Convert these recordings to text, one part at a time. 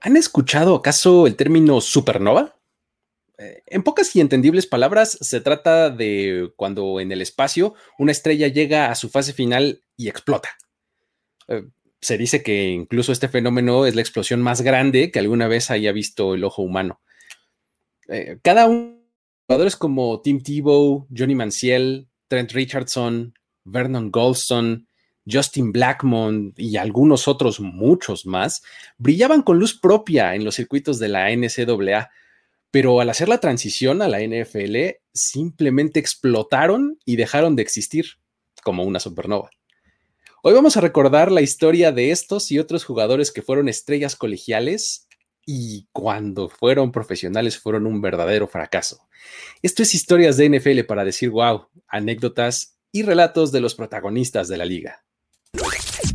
¿Han escuchado acaso el término supernova? Eh, en pocas y entendibles palabras, se trata de cuando en el espacio una estrella llega a su fase final y explota. Eh, se dice que incluso este fenómeno es la explosión más grande que alguna vez haya visto el ojo humano. Eh, cada uno de los jugadores como Tim Tebow, Johnny Manciel, Trent Richardson, Vernon Goldstone, Justin Blackmon y algunos otros muchos más brillaban con luz propia en los circuitos de la NCAA, pero al hacer la transición a la NFL simplemente explotaron y dejaron de existir como una supernova. Hoy vamos a recordar la historia de estos y otros jugadores que fueron estrellas colegiales y cuando fueron profesionales fueron un verdadero fracaso. Esto es historias de NFL para decir wow, anécdotas y relatos de los protagonistas de la liga.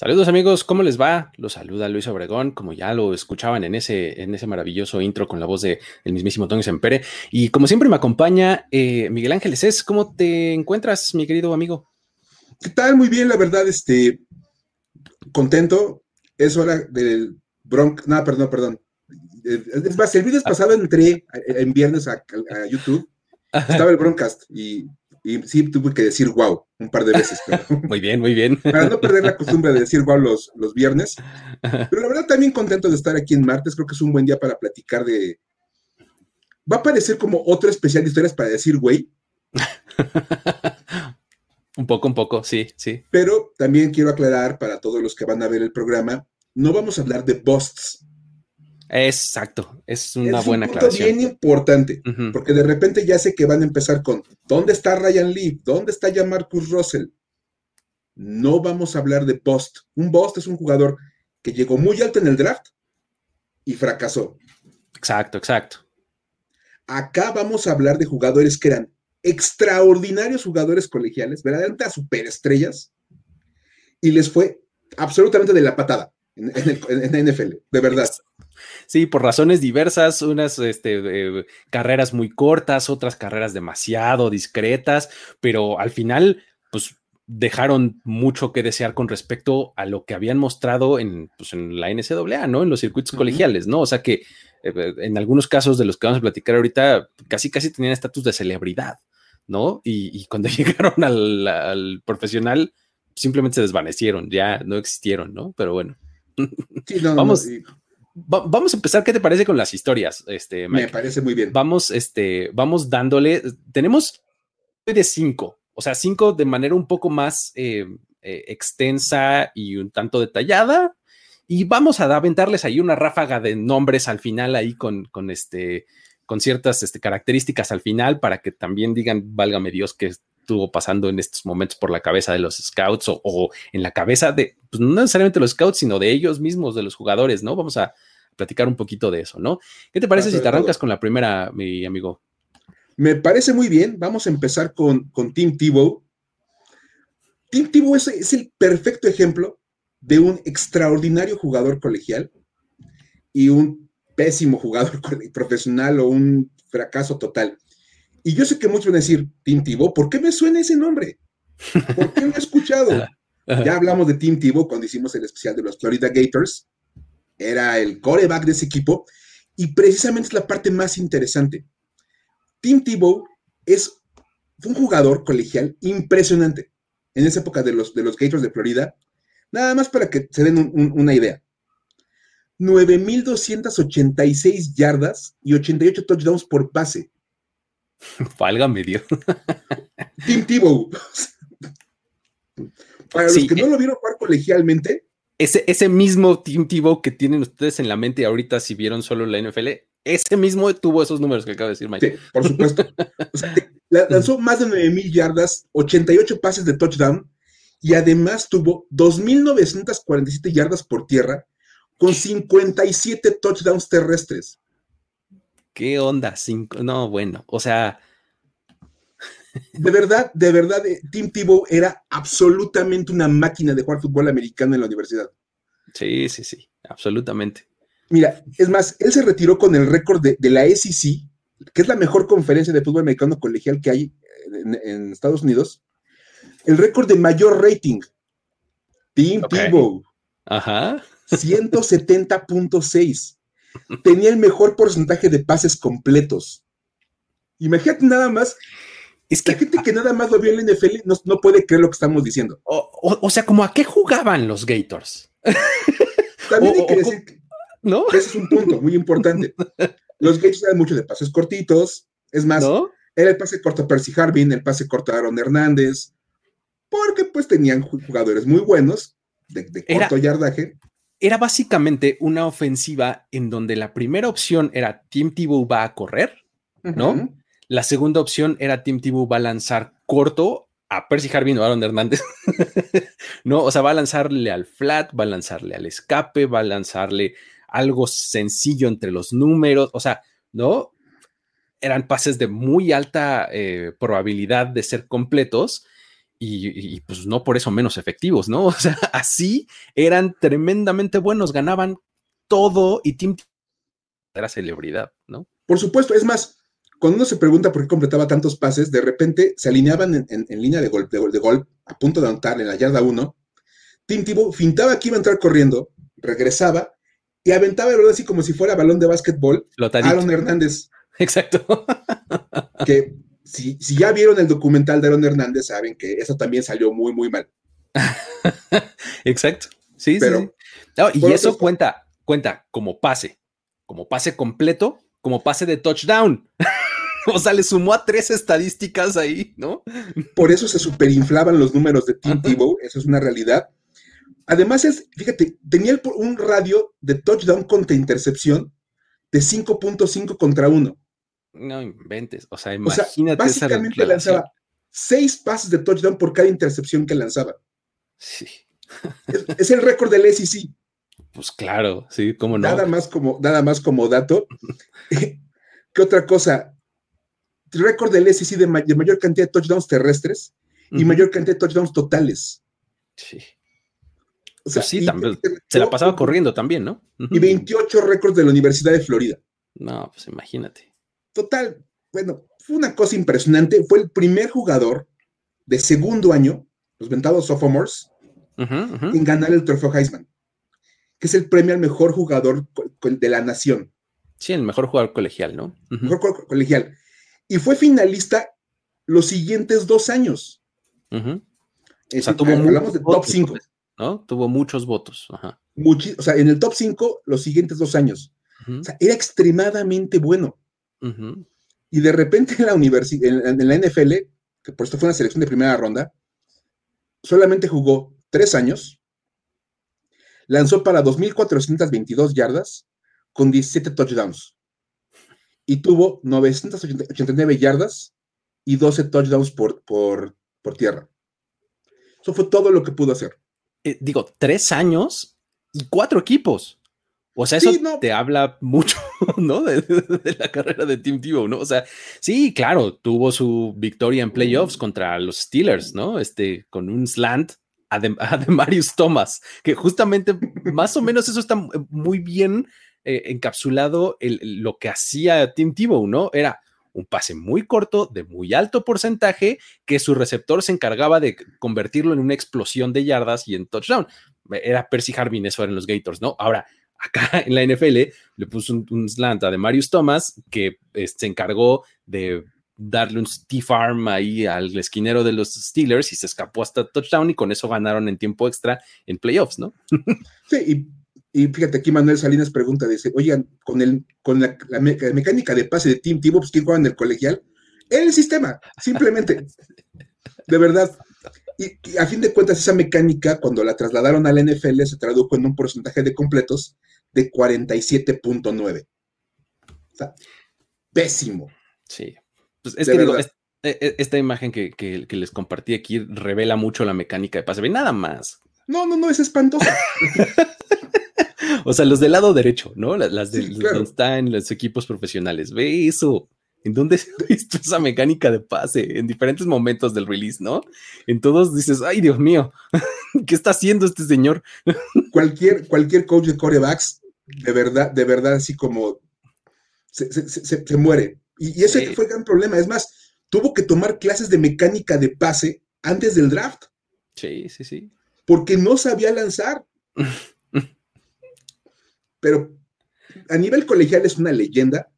Saludos amigos, ¿cómo les va? Los saluda Luis Obregón, como ya lo escuchaban en ese, en ese maravilloso intro con la voz de el mismísimo Tony Sempere. Y como siempre me acompaña eh, Miguel Ángeles es ¿Cómo te encuentras, mi querido amigo? ¿Qué tal? Muy bien, la verdad, este, contento. Es hora del Bronx, no, perdón, perdón. Es más, el video pasado entré en viernes a, a YouTube, estaba el Broncast y y sí tuve que decir wow un par de veces. muy bien, muy bien. Para no perder la costumbre de decir wow los, los viernes. Pero la verdad también contento de estar aquí en martes. Creo que es un buen día para platicar de... Va a parecer como otro especial de historias para decir güey. un poco, un poco, sí, sí. Pero también quiero aclarar para todos los que van a ver el programa, no vamos a hablar de busts. Exacto, es una es buena un punto aclaración. bien importante, porque de repente ya sé que van a empezar con ¿dónde está Ryan Lee? ¿Dónde está ya Marcus Russell? No vamos a hablar de post. Un post es un jugador que llegó muy alto en el draft y fracasó. Exacto, exacto. Acá vamos a hablar de jugadores que eran extraordinarios jugadores colegiales, verdaderamente superestrellas, y les fue absolutamente de la patada en, en, en NFL, de verdad. Sí, por razones diversas, unas este, eh, carreras muy cortas, otras carreras demasiado discretas, pero al final, pues dejaron mucho que desear con respecto a lo que habían mostrado en, pues, en la NCAA, ¿no? En los circuitos colegiales, ¿no? O sea que eh, en algunos casos de los que vamos a platicar ahorita, casi casi tenían estatus de celebridad, ¿no? Y, y cuando llegaron al, al, profesional, simplemente se desvanecieron, ya no existieron, ¿no? Pero bueno. Sí, no, vamos, no, vamos a empezar, ¿qué te parece con las historias? Este, Mike? Me parece muy bien. Vamos, este, vamos dándole, tenemos de cinco, o sea, cinco de manera un poco más eh, eh, extensa y un tanto detallada. Y vamos a aventarles ahí una ráfaga de nombres al final ahí con, con este, con ciertas este, características al final para que también digan, válgame Dios, que estuvo pasando en estos momentos por la cabeza de los scouts o, o en la cabeza de, pues no necesariamente los scouts, sino de ellos mismos, de los jugadores, ¿no? Vamos a, platicar un poquito de eso, ¿no? ¿Qué te parece si te arrancas todo. con la primera, mi amigo? Me parece muy bien. Vamos a empezar con, con Tim Tebow. Tim Tebow es, es, el perfecto ejemplo de un extraordinario jugador colegial y un pésimo jugador profesional o un fracaso total. Y yo sé que muchos van a decir, Tim Tebow, ¿por qué me suena ese nombre? ¿Por qué lo he escuchado? ya hablamos de Tim Tebow cuando hicimos el especial de los Florida Gators era el coreback de ese equipo, y precisamente es la parte más interesante. Tim Tebow es un jugador colegial impresionante en esa época de los, de los Gators de Florida. Nada más para que se den un, un, una idea. 9.286 yardas y 88 touchdowns por pase. Válgame Dios. Tim Tebow. Para sí, los que no lo vieron jugar colegialmente, ese, ese mismo Tim Tebow que tienen ustedes en la mente ahorita, si vieron solo la NFL, ese mismo tuvo esos números que acabo de decir, Mike. Sí, por supuesto. o sea, lanzó más de 9 mil yardas, 88 pases de touchdown y además tuvo 2.947 yardas por tierra con 57 touchdowns terrestres. ¿Qué onda? Cinco, no, bueno, o sea. De verdad, de verdad, eh, Tim Tebow era absolutamente una máquina de jugar fútbol americano en la universidad. Sí, sí, sí, absolutamente. Mira, es más, él se retiró con el récord de, la SEC, que es la mejor conferencia de fútbol americano colegial que hay en, Estados Unidos. El récord de mayor rating. Tim Tebow. Ajá. 170.6. Tenía el mejor porcentaje de pases completos. Imagínate nada más. Es que, la gente que nada más lo vio en la NFL no, puede creer lo que estamos diciendo. O, sea, como a qué jugaban los Gators. También hay que decir que, ¿no? ese es un punto muy importante. Los Gators eran mucho de pases cortitos. Es más, era el pase corto a Percy Harvin, el pase corto a Aaron Hernández, porque pues tenían jugadores muy buenos de, corto yardaje era básicamente una ofensiva en donde la primera opción era Tim Tebow va a correr, ¿no? La segunda opción era Tim Tebow va a lanzar corto a Percy Harvin o Aaron Hernández, ¿no? O sea, va a lanzarle al flat, va a lanzarle al escape, va a lanzarle algo sencillo entre los números, o sea, ¿no? Eran pases de muy alta eh, probabilidad de ser completos y, pues no por eso menos efectivos, ¿no? O sea, así eran tremendamente buenos, ganaban todo y Tim era celebridad, ¿no? Por supuesto, es más, cuando uno se pregunta por qué completaba tantos pases, de repente se alineaban en, línea de gol, de gol, de gol, a punto de anotar en la yarda 1. Tim Tebow fintaba que iba a entrar corriendo, regresaba y aventaba el balón así como si fuera balón de básquetbol. Aaron Hernández. Exacto. que si, ya vieron el documental de Aaron Hernández, saben que eso también salió muy, muy mal. Exacto. Sí, sí. y eso cuenta, cuenta como pase, como pase completo, como pase de touchdown. o sea, le sumó a tres estadísticas ahí, ¿no? Por eso se superinflaban los números de Tim Tebow, eso es una realidad. Además, es, fíjate, tenía un radio de touchdown contra intercepción de 5.5 contra 1. No inventes, o sea, imagínate. básicamente lanzaba seis pases de touchdown por cada intercepción que lanzaba. Sí. Es, el récord del SEC. Pues claro, sí, cómo no. Nada más como, nada más como dato. ¿Qué otra cosa? Récord del SEC de, mayor cantidad de touchdowns terrestres y mayor cantidad de touchdowns totales. Sí. O sea, pues sí, también, se la pasaba corriendo también, ¿no? Y 28 récords de la Universidad de Florida. No, pues imagínate. Total, bueno, fue una cosa impresionante. Fue el primer jugador de segundo año, los ventados sophomores, en ganar el trofeo Heisman, que es el premio al mejor jugador de la nación. Sí, el mejor jugador colegial, ¿no? Mejor jugador colegial. Y fue finalista los siguientes dos años. o sea, tuvo hablamos de top 5. ¿no? Tuvo muchos votos. o sea, en el top 5 los siguientes dos años. O sea, era extremadamente bueno. Y de repente en la universidad, en, la NFL, que por esto fue una selección de primera ronda, solamente jugó tres años, lanzó para 2.422 yardas con 17 touchdowns y tuvo 989 yardas y 12 touchdowns por, por, por tierra. Eso fue todo lo que pudo hacer. Eh, digo, tres años y cuatro equipos. O sea, eso te habla mucho, ¿no? De, la carrera de Tim Tebow, ¿no? O sea, sí, claro, tuvo su victoria en playoffs contra los Steelers, ¿no? Este, con un slant a de, Marius Thomas, que justamente más o menos eso está muy bien eh, encapsulado el, lo que hacía Tim Tebow, ¿no? Era un pase muy corto, de muy alto porcentaje, que su receptor se encargaba de convertirlo en una explosión de yardas y en touchdown. Era Percy Harvin, eso en los Gators, ¿no? Ahora, acá en la NFL le puso un, slant a de Marius Thomas que se encargó de darle un stiff arm ahí al esquinero de los Steelers y se escapó hasta touchdown y con eso ganaron en tiempo extra en playoffs, ¿no? Sí, y, fíjate aquí Manuel Salinas pregunta, dice, oigan, con, el, con la, mecánica de pase de Team Tibo, pues ¿quién juega en el colegial? El sistema, simplemente. de verdad, y, a fin de cuentas, esa mecánica, cuando la trasladaron al NFL, se tradujo en un porcentaje de completos de 47.9. O sea, pésimo. Sí. Pues es que digo, e, e, esta imagen que, les compartí aquí revela mucho la mecánica de pase. Ve nada más. No, no, no, es espantosa. o sea, los del lado derecho, ¿no? Las, de, donde están los equipos profesionales. Ve eso. ¿En dónde se ha visto esa mecánica de pase? En diferentes momentos del release, ¿no? En todos dices, ay, Dios mío, ¿qué está haciendo este señor? cualquier, cualquier coach de corebacks, de verdad, de verdad, así como se, muere. Y, ese fue el gran problema. Es más, tuvo que tomar clases de mecánica de pase antes del draft. Sí, sí, sí. Porque no sabía lanzar. Pero a nivel colegial es una leyenda.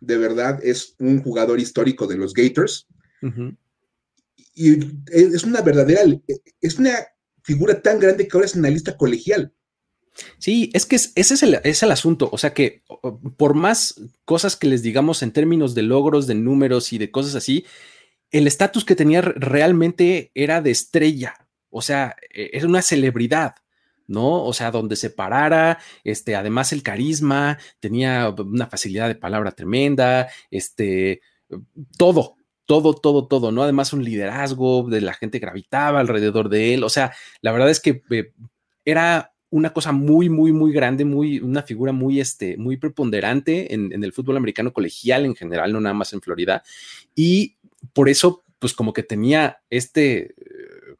De verdad, es un jugador histórico de los Gators. Y es una verdadera, es una figura tan grande que ahora es analista colegial. Sí, es que ese es el, es el, asunto. O sea que por más cosas que les digamos en términos de logros, de números y de cosas así, el estatus que tenía realmente era de estrella. O sea, e, es una celebridad. ¿No? O sea, donde se parara, este, además el carisma, tenía una facilidad de palabra tremenda, este, todo, todo, todo, todo, ¿no? Además un liderazgo, de la gente gravitaba alrededor de él, o sea, la verdad es que eh, era una cosa muy, muy, muy grande, muy, una figura muy, este, muy preponderante en, el fútbol americano colegial en general, no nada más en Florida. Y por eso, pues como que tenía este,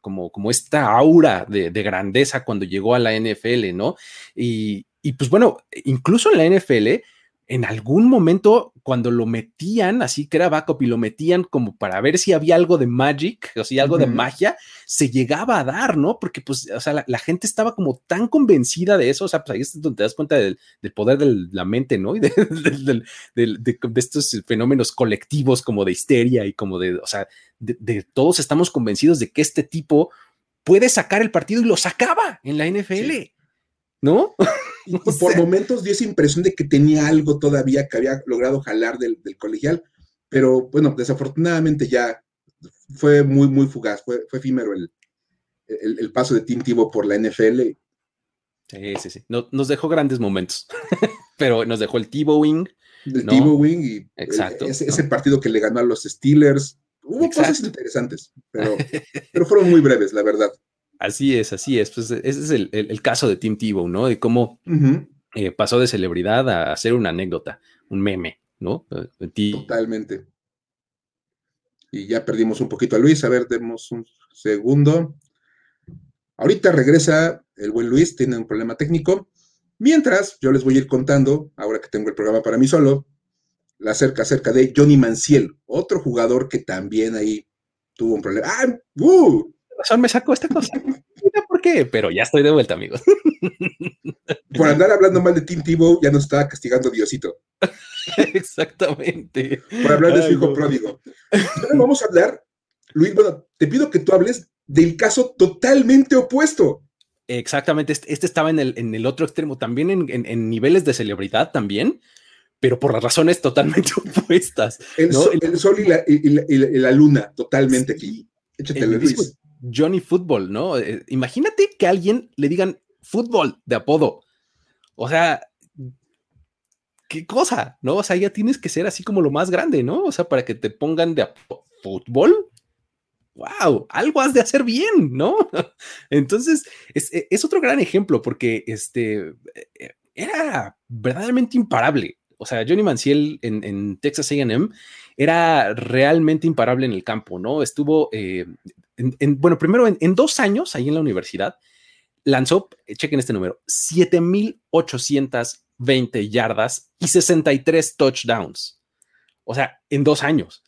como, como esta aura de, de grandeza cuando llegó a la NFL, ¿no? Y, y pues bueno, incluso en la NFL, en algún momento cuando lo metían, así que era backup y lo metían como para ver si había algo de magic, o sea, algo de magia, se llegaba a dar, ¿no? Porque pues, o sea, la, gente estaba como tan convencida de eso, o sea, pues ahí es donde te das cuenta del, poder de la mente, ¿no? Y de, de, estos fenómenos colectivos como de histeria y como de, o sea, de, todos estamos convencidos de que este tipo puede sacar el partido y lo sacaba en la NFL. ¿no? Y, por momentos dio esa impresión de que tenía algo todavía que había logrado jalar del, colegial, pero bueno, desafortunadamente ya fue muy, muy fugaz, fue, fue efímero el, el, paso de Tim Tebow por la NFL. Sí, sí, sí. nos dejó grandes momentos, pero nos dejó el Tebowing. El ¿no? Wing y Exacto, ese, partido que le ganó a los Steelers. Hubo cosas interesantes, pero, pero fueron muy breves, la verdad. Así es, así es. Pues ese es el, caso de Tim Tebow, ¿no? De cómo eh, pasó de celebridad a ser una anécdota, un meme, ¿no? Eh, Totalmente. Y ya perdimos un poquito a Luis. A ver, demos un segundo. Ahorita regresa el buen Luis, tiene un problema técnico. Mientras, yo les voy a ir contando, ahora que tengo el programa para mí solo, la cerca acerca de Johnny Manciel, otro jugador que también ahí tuvo un problema. ¡Ah! ¡Uh! Razón me sacó esta cosa. ¿Por qué? Pero ya estoy de vuelta, amigos. Por andar hablando mal de Tim Tebow, ya nos estaba castigando Diosito. Exactamente. Por hablar de su hijo pródigo. Ahora vamos a hablar, Luis, bueno, te pido que tú hables del caso totalmente opuesto. Exactamente, este, este estaba en el, en el otro extremo, también en, niveles de celebridad también, pero por las razones totalmente opuestas. El, sol, y, la, luna, totalmente aquí. Échate, Luis. Johnny Football, ¿no? Eh, imagínate que a alguien le digan fútbol de apodo. O sea, qué cosa, ¿no? O sea, ya tienes que ser así como lo más grande, ¿no? O sea, para que te pongan de fútbol. ¡Wow! Algo has de hacer bien, ¿no? Entonces, es, e, es otro gran ejemplo porque este e, era verdaderamente imparable. O sea, Johnny Manciel en, en Texas AM era realmente imparable en el campo, ¿no? Estuvo eh, bueno, primero en, dos años ahí en la universidad, lanzó, eh, chequen este número, 7,820 yardas y 63 touchdowns. O sea, en dos años.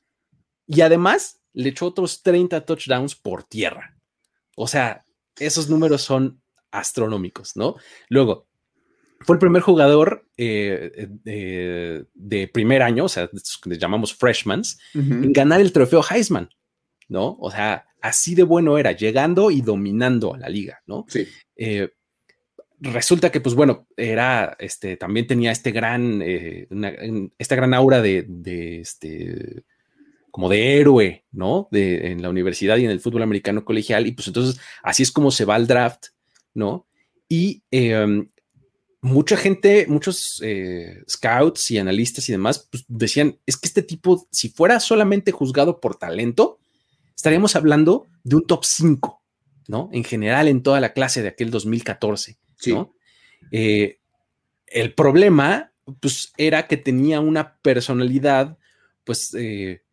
Y además le echó otros 30 touchdowns por tierra. O sea, esos números son astronómicos, ¿no? Luego, fue el primer jugador eh, eh, de primer año, o sea, que llamamos freshmans, en ganar el trofeo Heisman, ¿no? O sea, así de bueno era, llegando y dominando a la liga, ¿no? Sí. Eh, resulta que, pues bueno, era, este, también tenía este gran, eh, esta gran aura de, este, como de héroe, ¿no? De, en la universidad y en el fútbol americano colegial, y pues entonces así es como se va al draft, ¿no? Y em, mucha gente, muchos eh, scouts y analistas y demás, pues decían, es que este tipo, si fuera solamente juzgado por talento, estaríamos hablando de un top 5, ¿no? En general, en toda la clase de aquel 2014, ¿no? Eh, el problema, pues, era que tenía una personalidad pues, eh,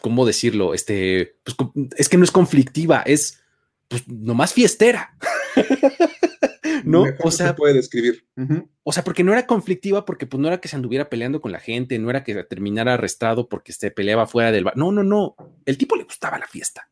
¿cómo decirlo? Este, pues, es que no es conflictiva, es pues nomás fiestera. ¿No? o sea, se puede describir. O sea, porque no era conflictiva, porque pues no era que se anduviera peleando con la gente, no era que terminara arrestado porque se peleaba fuera del bar. No, no, no. El tipo le gustaba la fiesta,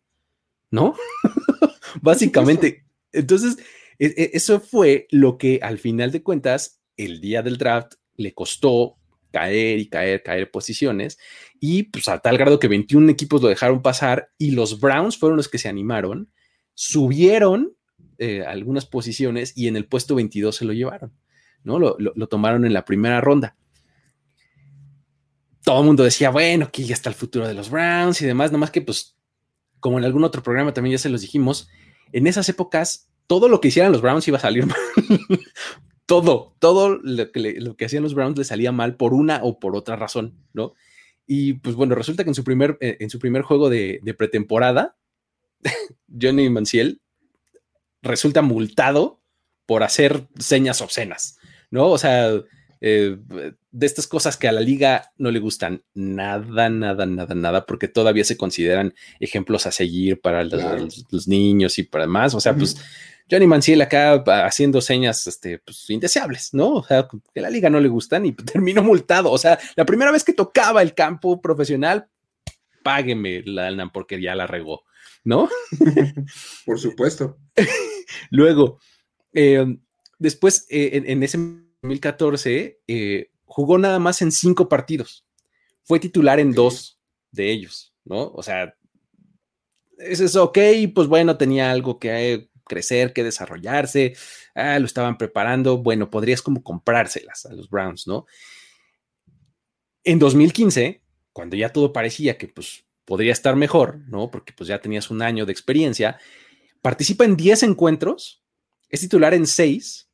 ¿no? Básicamente. Entonces, e, e, eso fue lo que al final de cuentas, el día del draft le costó caer y caer, caer posiciones. Y pues a tal grado que 21 equipos lo dejaron pasar y los Browns fueron los que se animaron, subieron eh, algunas posiciones y en el puesto 22 se lo llevaron, ¿no? Lo, tomaron en la primera ronda. Todo el mundo decía, bueno, que ya está el futuro de los Browns y demás, nomás que pues, como en algún otro programa también ya se los dijimos, en esas épocas todo lo que hicieran los Browns iba a salir mal. todo, todo lo que, hacían los Browns le salía mal por una o por otra razón, ¿no? Y pues bueno, resulta que en su primer, eh, en su primer juego de, de pretemporada, Johnny Manciel resulta multado por hacer señas obscenas, ¿no? O sea, eh, de estas cosas que a la liga no le gustan nada, nada, nada, nada, porque todavía se consideran ejemplos a seguir para los, niños y para más. O sea, pues Johnny Manciel acá haciendo señas este, pues, indeseables, ¿no? O sea, que a la liga no le gustan y terminó multado. O sea, la primera vez que tocaba el campo profesional, págueme la porque ya la regó. ¿no? Por supuesto. Luego, eh, después, eh, en, ese 2014, eh, jugó nada más en cinco partidos. Fue titular en dos de ellos, ¿no? O sea, eso es ok, pues bueno, tenía algo que crecer, que desarrollarse, ah, lo estaban preparando, bueno, podrías como comprárselas a los Browns, ¿no? En 2015, cuando ya todo parecía que pues podría estar mejor, ¿no? Porque pues ya tenías un año de experiencia. Participa en 10 encuentros, es titular en 6,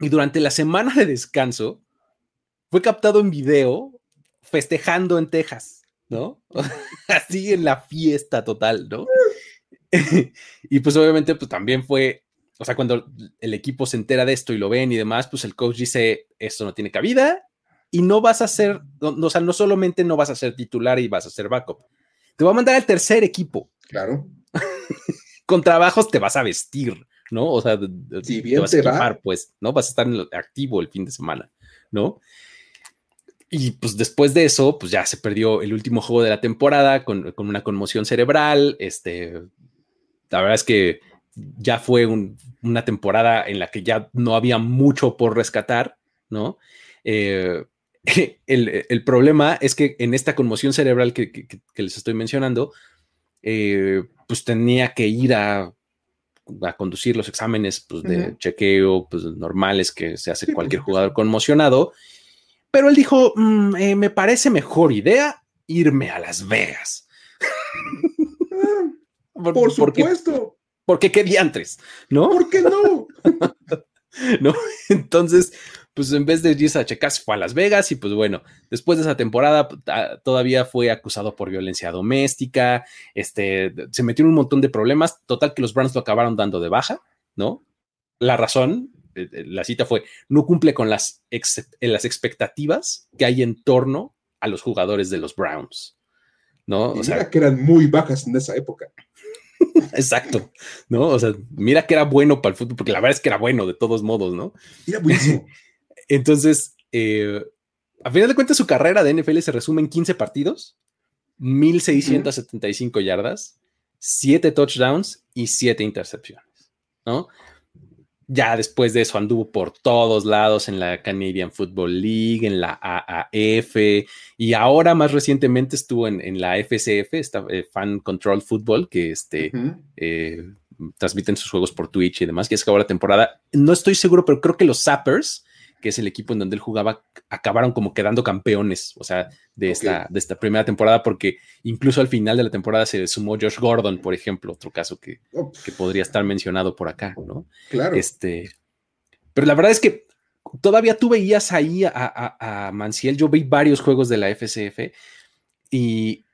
y durante la semana de descanso fue captado en video festejando en Texas, ¿no? Así en la fiesta total, ¿no? y pues obviamente pues también fue, o sea, cuando el equipo se entera de esto y lo ven y demás, pues el coach dice, esto no tiene cabida y no vas a ser, o sea, no solamente no vas a ser titular y vas a ser backup, te va a mandar al tercer equipo. Claro. Con trabajos te vas a vestir, ¿no? O sea, si bien te vas a equipar, pues, ¿no? Vas a estar activo el fin de semana, ¿no? Y pues después de eso, pues ya se perdió el último juego de la temporada con, una conmoción cerebral. Este, la verdad es que ya fue una temporada en la que ya no había mucho por rescatar, ¿no? Eh, el, problema es que en esta conmoción cerebral que, les estoy mencionando, eh, pues tenía que ir a, conducir los exámenes pues, de chequeo pues, normales que se hace cualquier jugador conmocionado. Pero él dijo, mm, eh, me parece mejor idea irme a Las Vegas. por, supuesto. Porque, qué diantres, ¿no? ¿Por qué no? ¿No? Entonces, pues en vez de irse a checar, fue a Las Vegas y pues bueno, después de esa temporada todavía fue acusado por violencia doméstica, este, se metió en un montón de problemas, total que los Browns lo acabaron dando de baja, ¿no? La razón, eh, eh, la cita fue, no cumple con las, las expectativas que hay en torno a los jugadores de los Browns, ¿no? o sea, que eran muy bajas en esa época. Exacto, ¿no? O sea, mira que era bueno para el fútbol, porque la verdad es que era bueno de todos modos, ¿no? Era buenísimo. Entonces, eh, a final de cuentas, su carrera de NFL se resume en 15 partidos, 1675 yardas, 7 touchdowns y 7 intercepciones, ¿no? Ya después de eso anduvo por todos lados en la Canadian Football League, en la AAF y ahora más recientemente estuvo en, la FCF, esta, eh, Fan Control Football, que este, eh, transmiten sus juegos por Twitch y demás, que es acabó la temporada. No estoy seguro, pero creo que los Zappers que es el equipo en donde él jugaba, acabaron como quedando campeones, o sea, de, esta, de esta primera temporada, porque incluso al final de la temporada se sumó Josh Gordon, por ejemplo, otro caso que, que podría estar mencionado por acá, ¿no? Claro. Este, pero la verdad es que todavía tú veías ahí a, a, a Manciel, yo vi varios juegos de la FCF y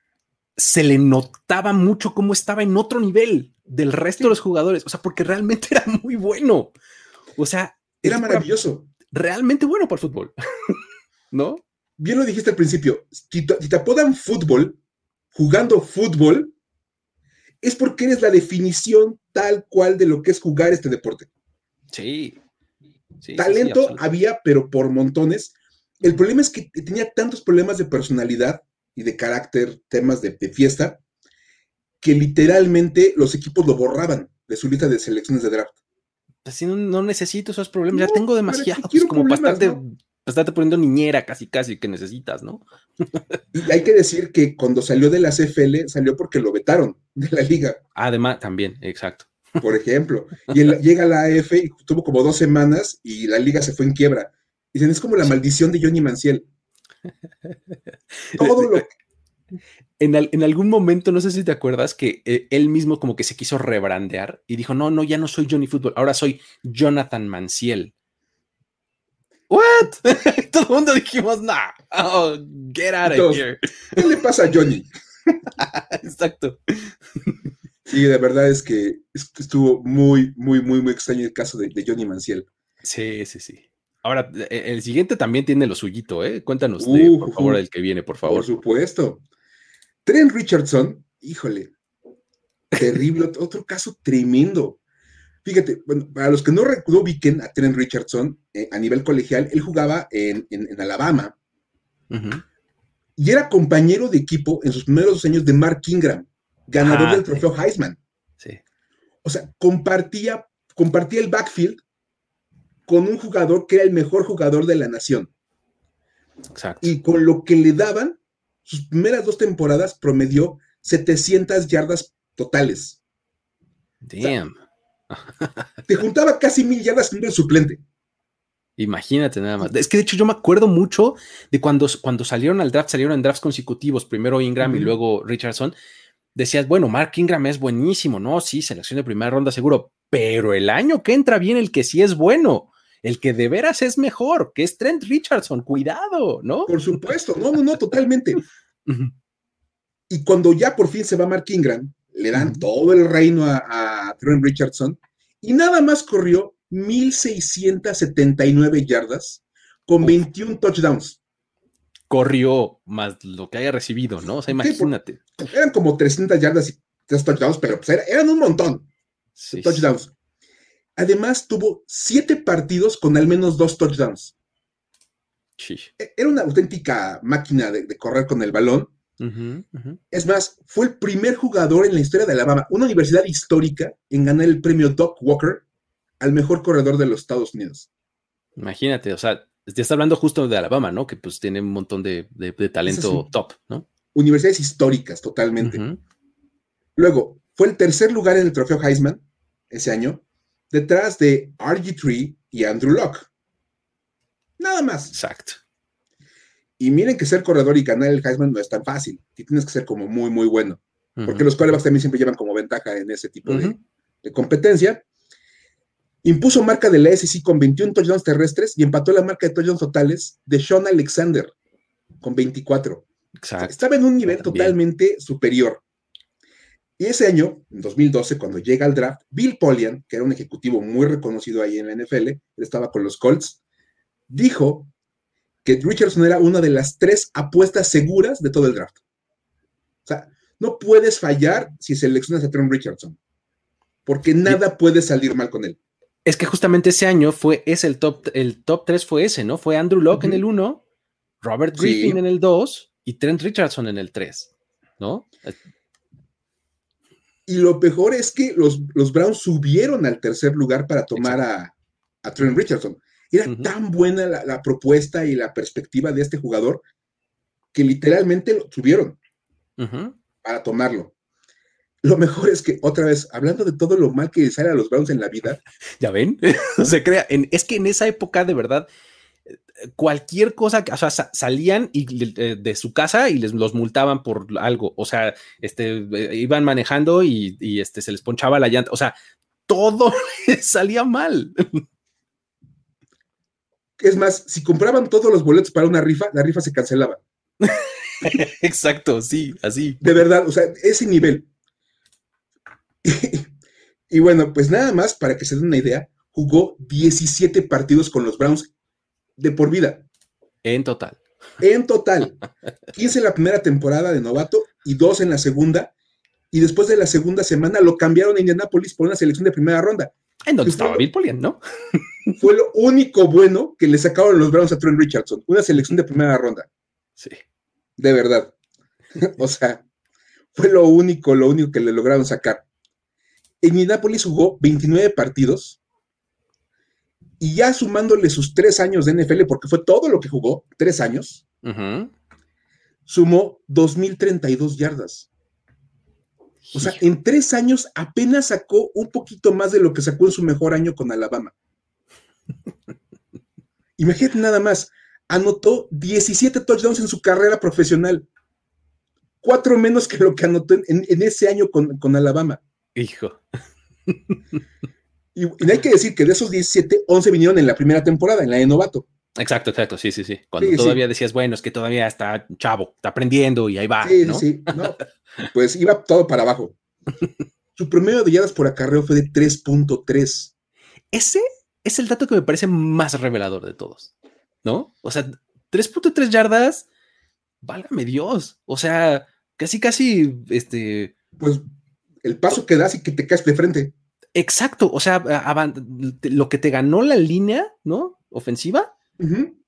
se le notaba mucho cómo estaba en otro nivel del resto de los jugadores, o sea, porque realmente era muy bueno. O sea, era maravilloso realmente bueno para el fútbol, ¿no? bien lo dijiste al principio, si te, si te apodan fútbol, jugando fútbol, es porque eres la definición tal cual de lo que es jugar este deporte. Sí. Sí, Talento sí, sí, había, pero por montones. El problema es que tenía tantos problemas de personalidad y de carácter, temas de, de fiesta, que literalmente los equipos lo borraban de su lista de selecciones de draft. Así no, no necesito esos problemas, ya tengo ¿para qué demasiados, como para problemas, estarte, no? para estarte poniendo niñera casi casi que necesitas, ¿no? Y hay que decir que cuando salió de la CFL, salió porque lo vetaron de la liga, Además, también, exacto. por ejemplo. Y él llega a la AF y tuvo como dos semanas y la liga se fue en quiebra. Dicen, es como la maldición de Johnny Manciel. Todo lo En, al- en algún momento, no sé si te acuerdas, que eh, él mismo como que se quiso rebrandear y dijo, no, no, ya no soy Johnny Football, ahora soy Jonathan Manciel. ¿What? Todo el mundo dijimos, nah, oh, get out of here. ¿Qué le pasa a Johnny? Exacto. Sí, de verdad es que est- estuvo muy, muy, muy, muy extraño el caso de, de Johnny Manciel. Sí, sí, sí. Ahora, eh, el siguiente también tiene lo suyito, ¿eh? Cuéntanos, de, Uh, por favor, uh. el que viene, por Por favor. supuesto. Trent Richardson, híjole, terrible, ot- otro caso tremendo. Fíjate, bueno, para los que no, no ubiquen a Trent Richardson eh, a nivel colegial, él jugaba en, en- en Alabama y era compañero de equipo en sus primeros dos años de Mark Ingram, ganador Ah, del sí. trofeo Heisman. Sí. O sea, compartía, compartía el backfield con un jugador que era el mejor jugador de la nación. Exacto. y con lo que le daban, sus primeras dos temporadas promedió 700 yardas totales. Damn. Te juntaba casi mil yardas siendo el suplente. Imagínate nada más. Es que de hecho yo me acuerdo mucho de cuando, cuando salieron al draft, salieron en drafts consecutivos, primero Ingram y luego Richardson. Decías, bueno, Mark Ingram es buenísimo, ¿no? Sí, selección de primera ronda seguro, pero el año que entra viene el que sí es bueno, el que de veras es mejor, que es Trent Richardson, cuidado, ¿no? Por supuesto, no, no, no, totalmente. Y cuando ya por fin se va Mark Ingram, le dan todo el reino a, a Trent Richardson y nada más corrió 1679 yardas con Uf. 21 touchdowns. Corrió más lo que haya recibido, ¿no? O sea, Sí, imagínate. Eran como 300 yardas y 3 touchdowns, pero pues era- eran un montón. Sí, sí. touchdowns. Además, tuvo siete partidos con al menos dos touchdowns. Sí. E- Era una auténtica máquina de, de correr con el balón. Es más, fue el primer jugador en la historia de Alabama, una universidad histórica, en ganar el premio Doc Walker al mejor corredor de los Estados Unidos. Imagínate, o sea, te está hablando justo de Alabama, ¿no? Que pues tiene un montón de, de- de talento top, ¿no? Universidades históricas, totalmente. Luego, fue el tercer lugar en el trofeo Heisman ese año, detrás de RG3 y Andrew Locke. Nada más. Exacto. Y miren que ser corredor y ganar el Heisman no es tan fácil. Y tienes que ser como muy, muy bueno. Porque los quarterbacks también siempre llevan como ventaja en ese tipo de, competencia. Impuso marca de la SEC con 21 touchdowns terrestres y empató la marca de touchdowns totales de Sean Alexander con 24. O sea, Exacto. estaba en un nivel totalmente superior. Y ese año, en 2012, cuando llega al draft, Bill Polian, que era un ejecutivo muy reconocido ahí en la NFL, él estaba con los Colts, dijo que Richardson era una de las tres apuestas seguras de todo el draft. O sea, no puedes fallar si seleccionas a Trent Richardson, porque nada puede salir mal con él. Es que justamente ese año fue, es el top, el top 3 fue ese, ¿no? Fue Andrew Locke en el 1, Robert Sí. Griffin en el 2 y Trent Richardson en el 3, ¿no? Y lo peor es que los, los Browns subieron al tercer lugar para tomar a, a Trent Richardson. Era tan buena la, la propuesta y la perspectiva de este jugador que literalmente lo subieron Ujú. para tomarlo. Lo mejor es que, otra vez, hablando de todo lo mal que sale a los Browns en la vida, ¿Ya ven? Se crea. en- es que en esa época, de verdad, cualquier cosa, o sea, sa- salían y, eh, de su casa y les los multaban por algo. O sea, este, eh, iban manejando y, y, este, se les ponchaba la llanta. O sea, todo les salía mal. Es más, si compraban todos los boletos para una rifa, la rifa se cancelaba. Exacto, sí, así. De verdad, o sea, ese nivel. Y, bueno, pues nada más para que se den una idea, jugó 17 partidos con los Browns de por vida. En total. En total, 15 en la primera temporada de novato y 2 en la segunda. Y después de la segunda semana lo cambiaron a Indianapolis por una selección de primera ronda. En donde estaba Bill Polian, ¿no? Fue lo único bueno que le sacaron los Browns a Trent Richardson, una selección de primera ronda. Sí. De verdad. o sea, fue lo único, lo único que le lograron sacar. En Indianapolis jugó 29 partidos y ya sumándole sus tres años de NFL, porque fue todo lo que jugó, tres años, sumó 2.032 yardas. O sea, en tres años apenas sacó un poquito más de lo que sacó en su mejor año con Alabama. Imagínate nada más, anotó 17 touchdowns en su carrera profesional. Cuatro menos que lo que anotó en, ese año con, con, Alabama. Hijo. Y, hay que decir que de esos 17, 11 vinieron en la primera temporada, en la de novato. Exacto, exacto, sí, sí, sí. Cuando todavía decías, bueno, es que todavía está chavo, está aprendiendo y ahí va. Sí, sí, sí. pues iba todo para abajo. Su promedio de yardas por acarreo fue de 3.3. Ese es el dato que me parece más revelador de todos, ¿no? O sea, 3.3 yardas, válgame Dios. O sea, casi, casi, este. Pues el paso que das y que te caes de frente. Exacto, o sea, lo que te ganó la línea, ¿no? Ofensiva,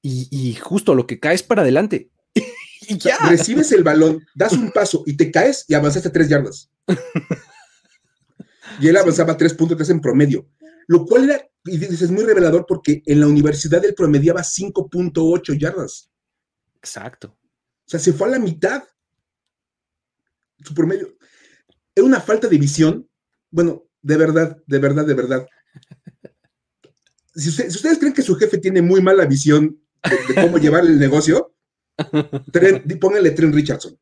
y, justo lo que caes para adelante. y ya. recibes el balón, das un paso y te caes y avanzaste tres yardas. y él avanzaba tres puntos en promedio, lo cual era, y dices, muy revelador porque en la universidad él promediaba 5.8 yardas. Exacto. O sea, se fue a la mitad. Su promedio. Era una falta de visión. Bueno, de verdad, de verdad, de verdad. Si, ustedes creen que su jefe tiene muy mala visión de, cómo llevar el negocio, pónganle Trent Richardson.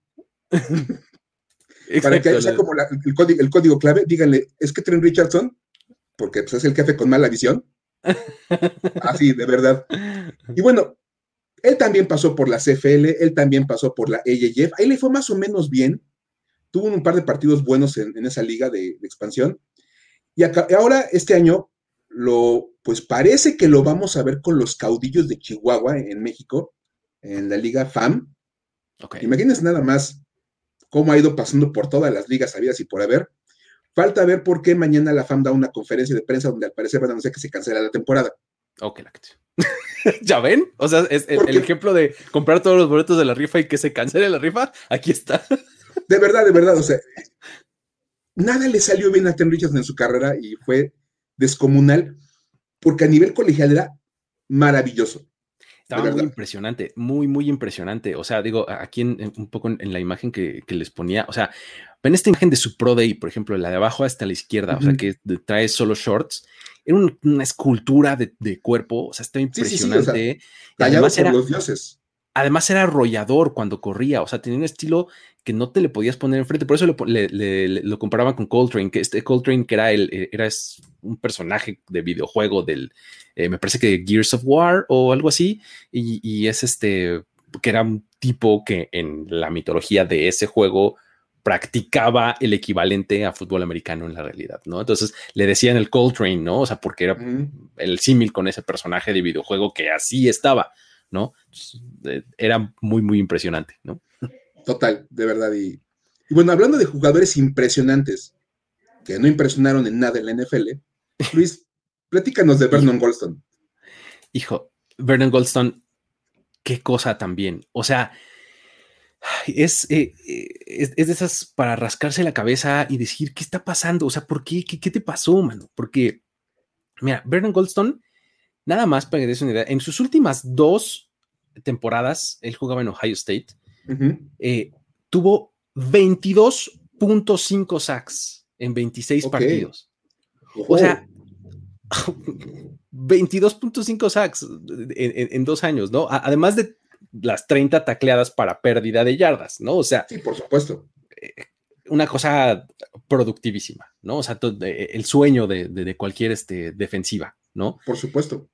Para que sea como el, código, clave, díganle, es que Trent Richardson, porque pues, es el jefe con mala visión. Así, de verdad. Y bueno, él también pasó por la CFL, él también pasó por la AJF, ahí le fue más o menos bien. Tuvo un par de partidos buenos en, esa liga de expansión y ahora, este año, lo, pues parece que lo vamos a ver con los caudillos de Chihuahua en México, en la Liga FAM. Imagínense nada más cómo ha ido pasando por todas las ligas habidas y por haber. Falta ver por qué mañana la FAM da una conferencia de prensa donde al parecer van a anunciar que se cancela la temporada. Ok, la ¿Ya ven? O sea, es el, el, ejemplo de comprar todos los boletos de la rifa y que se cancele la rifa. Aquí está. De verdad, de verdad. O sea, nada le salió bien a Trent Richardson en su carrera y fue descomunal, porque a nivel colegial era maravilloso. Estaba muy impresionante, muy, muy impresionante. O sea, digo, aquí en, un poco en, la imagen que, les ponía, o sea, ven esta imagen de su Pro Day, por ejemplo, la de abajo hasta la izquierda, o sea, que trae solo shorts. Era una escultura de, cuerpo, o sea, estaba impresionante. Sí, por los dioses además era arrollador cuando corría, o sea, tenía un estilo que no te le podías poner enfrente, por eso lo comparaban con Coltrane, que este Coltrane que era, el, eh, era un personaje de videojuego del, eh, me parece que Gears of War o algo así, y, es este, que era un tipo que en la mitología de ese juego practicaba el equivalente a fútbol americano en la realidad, ¿no? Entonces le decían el Coltrane, ¿no? O sea, porque era el símil con ese personaje de videojuego que así estaba. ¿no? Eh, era muy, muy impresionante, ¿no? Total, de verdad. Y, bueno, hablando de jugadores impresionantes que no impresionaron en nada en la NFL, Luis, platícanos de Vernon Goldstone. Hijo, Vernon Goldstone, qué cosa también. O sea, es, eh, eh, es, de esas para rascarse la cabeza y decir, ¿qué está pasando? O sea, ¿por qué? ¿Qué, qué te pasó, mano? Porque, mira, Vernon Goldstone Nada más para que des una idea, en sus últimas dos temporadas, él jugaba en Ohio State, eh, tuvo 22.5 sacks en 26 partidos. O sea, 22.5 sacks en, dos años, ¿no? Además de las 30 tacleadas para pérdida de yardas, ¿no? O sea. Sí, por supuesto. Eh, una cosa productivísima, ¿no? O sea, el sueño de, cualquier este, defensiva, ¿no? Por supuesto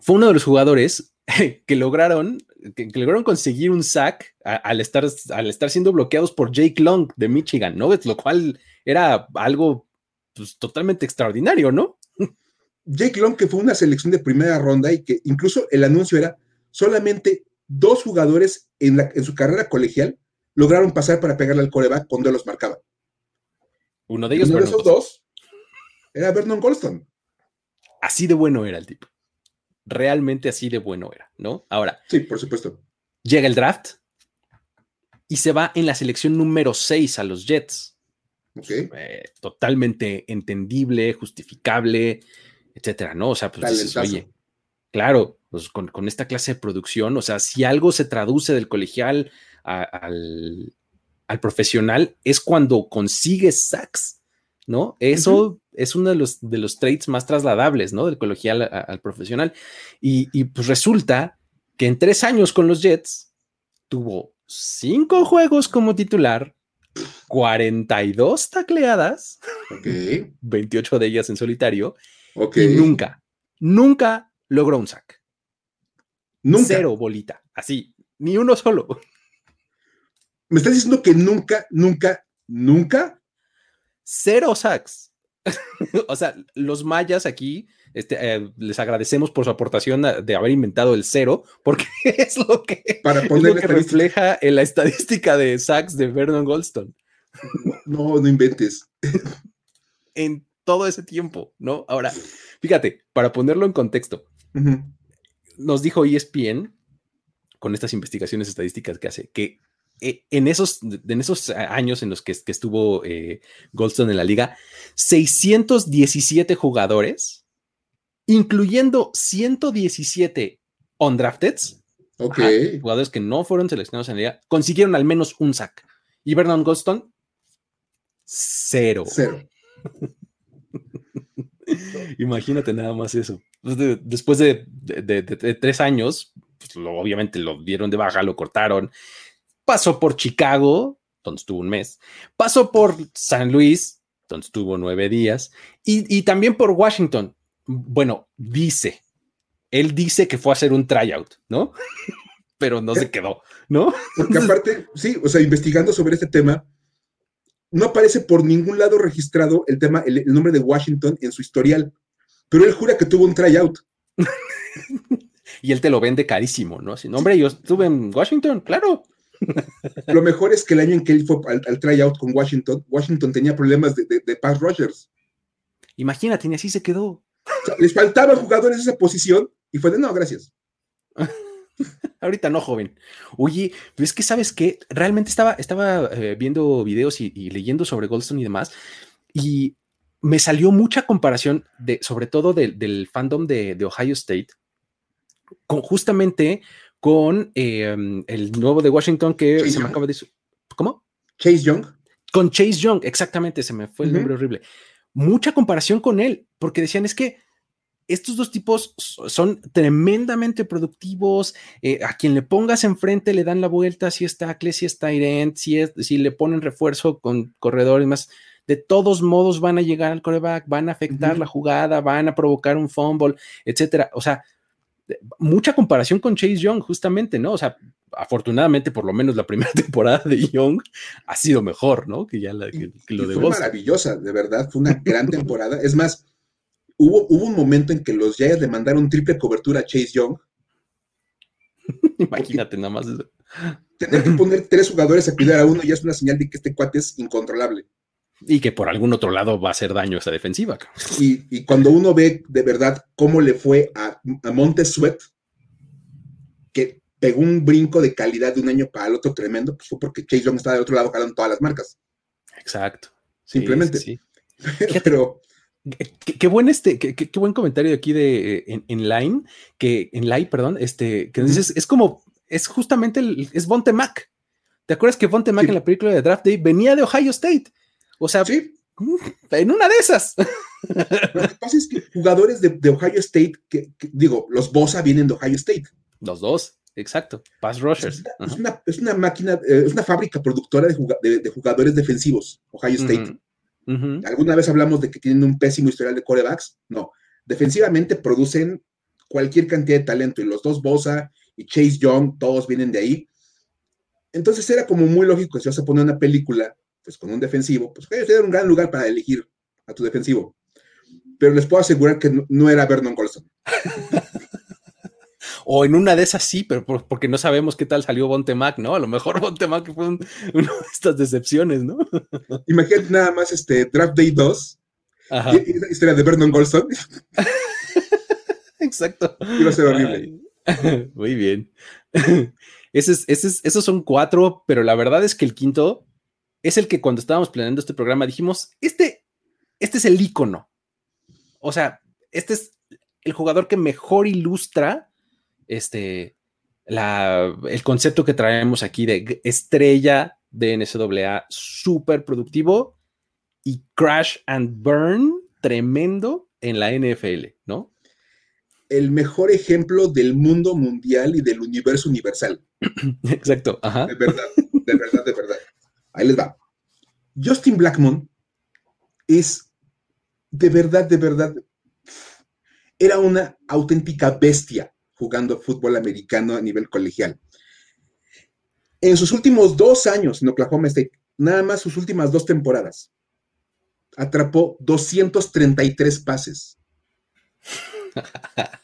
fue uno de los jugadores que lograron, que, lograron conseguir un sack al, estar, al estar siendo bloqueados por Jake Long de Michigan, ¿no? Lo cual era algo pues, totalmente extraordinario, ¿no? Jake Long, que fue una selección de primera ronda y que incluso el anuncio era solamente dos jugadores en, la, en su carrera colegial lograron pasar para pegarle al coreback cuando los marcaba. Uno de ellos, Uno de esos dos era Vernon Goldstone. Así de bueno era el tipo. Realmente así de bueno era, ¿no? Ahora. Sí, por supuesto. Llega el draft y se va en la selección número 6 a los Jets. Okay. Eh, totalmente entendible, justificable, etcétera, ¿no? O sea, pues dices, oye, claro, pues con, con, esta clase de producción, o sea, si algo se traduce del colegial a, al, al, profesional, es cuando consigues sacks, ¿no? Eso uh -huh. es uno de los, de los traits más trasladables, ¿no? Del colegial a, al profesional. Y, y pues resulta que en tres años con los Jets tuvo cinco juegos como titular, 42 tacleadas, okay. 28 de ellas en solitario, okay. y nunca, nunca logró un sack. Nunca. Cero bolita, así, ni uno solo. ¿Me estás diciendo que nunca, nunca, nunca? Cero sacks. o sea, los mayas aquí este, eh, les agradecemos por su aportación de haber inventado el cero, porque es lo que, Para es lo que refleja en la estadística de sacks de Vernon Goldstone. No, no inventes. en todo ese tiempo, ¿no? Ahora, fíjate, para ponerlo en contexto, uh -huh. Nos dijo ESPN, con estas investigaciones estadísticas que hace, que eh, en esos, en esos años en los que, que estuvo eh, Goldstone en la liga, 617 jugadores incluyendo 117 undrafteds, okay. ajá, jugadores que no fueron seleccionados en la liga, consiguieron al menos un sack. Y Vernon Goldstone, cero. Cero. Imagínate nada más eso. Después de, de, de, de tres años, pues lo, obviamente lo dieron de baja, lo cortaron. Pasó por Chicago, donde estuvo un mes. Pasó por San Luis, donde estuvo nueve días. Y, y también por Washington, bueno, dice, él dice que fue a hacer un tryout, ¿no? Pero no se quedó, ¿no? Porque aparte, sí, o sea, investigando sobre este tema, no aparece por ningún lado registrado el tema, el, el nombre de Washington en su historial, pero él jura que tuvo un tryout. y él te lo vende carísimo, ¿no? Así, no, hombre, yo estuve en Washington, claro. Lo mejor es que el año en que él fue al, al tryout con Washington, Washington tenía problemas de, de, de pass rushers. Imagínate, y así se quedó. O sea, les faltaban jugadores esa posición y fue de no, gracias. Ahorita no, joven. Oye, pero es que sabes que realmente estaba, estaba eh, viendo videos y, y, leyendo sobre Goldstone y demás, y me salió mucha comparación, de, sobre todo de, del fandom de, de, Ohio State, con justamente con eh, el nuevo de Washington que Chase se Young. me acaba de. ¿Cómo? Chase Young. Con Chase Young, exactamente, se me fue el uh -huh. nombre horrible. Mucha comparación con él, porque decían es que estos dos tipos son tremendamente productivos. Eh, a quien le pongas enfrente le dan la vuelta, si es tackle, si es end, si, es, si le ponen refuerzo con corredores más. De todos modos van a llegar al coreback, van a afectar uh -huh. la jugada, van a provocar un fumble, etcétera. O sea, mucha comparación con Chase Young, justamente, ¿no? O sea, afortunadamente, por lo menos la primera temporada de Young ha sido mejor, ¿no? Que ya la, que, que lo de fue Boston. maravillosa, de verdad, fue una gran temporada. Es más, hubo, hubo un momento en que los Giants le mandaron triple cobertura a Chase Young. Imagínate nada más eso. Tener que poner tres jugadores a cuidar a uno ya es una señal de que este cuate es incontrolable. Y que por algún otro lado va a hacer daño a esa defensiva. Y, y cuando uno ve de verdad cómo le fue a, a Montes Sweat, que pegó un brinco de calidad de un año para el otro tremendo, pues fue porque Chase Young estaba del otro lado jalando todas las marcas. Exacto. Simplemente. Sí, sí. Pero. Qué, buen este, qué, qué, buen comentario aquí de en, en, line, que en live, perdón, este, que dices, es como, es justamente el, es Bonte Mac. ¿Te acuerdas que Bonte Mac sí. en la película de Draft Day venía de Ohio State? O sea, sí. en una de esas. Lo que pasa es que jugadores de, de Ohio State, que, que, digo, los Bosa vienen de Ohio State. Los dos, exacto. Pass rushers. Es una, es una, es una máquina, eh, es una fábrica productora de, de, de, jugadores defensivos, Ohio State. Uh -huh. Uh -huh. ¿Alguna vez hablamos de que tienen un pésimo historial de corebacks? No. Defensivamente producen cualquier cantidad de talento y los dos Bosa y Chase Young, todos vienen de ahí. Entonces era como muy lógico que si vas a poner una película pues con un defensivo, pues era un gran lugar para elegir a tu defensivo. Pero les puedo asegurar que no, no era Vernon Colson. O en una de esas sí, pero porque no sabemos qué tal salió Bontemac, ¿no? A lo mejor Bontemac fue una de estas decepciones, ¿no? Imagínate nada más este Draft Day 2. Ajá. Y, la historia de Vernon Goldstone. Exacto. Iba a ser horrible. muy bien. esos son cuatro, pero la verdad es que el quinto es el que cuando estábamos planeando este programa dijimos, este, este es el icono. O sea, este es el jugador que mejor ilustra este, la, el concepto que traemos aquí de estrella de NCAA, súper productivo y crash and burn tremendo en la NFL, ¿no? El mejor ejemplo del mundo mundial y del universo universal. Exacto, ajá. De verdad, de verdad, de verdad. Ahí les va. Justin Blackmon es de verdad, de verdad, era una auténtica bestia jugando fútbol americano a nivel colegial. En sus últimos dos años en Oklahoma State, nada más sus últimas dos temporadas, atrapó 233 pases.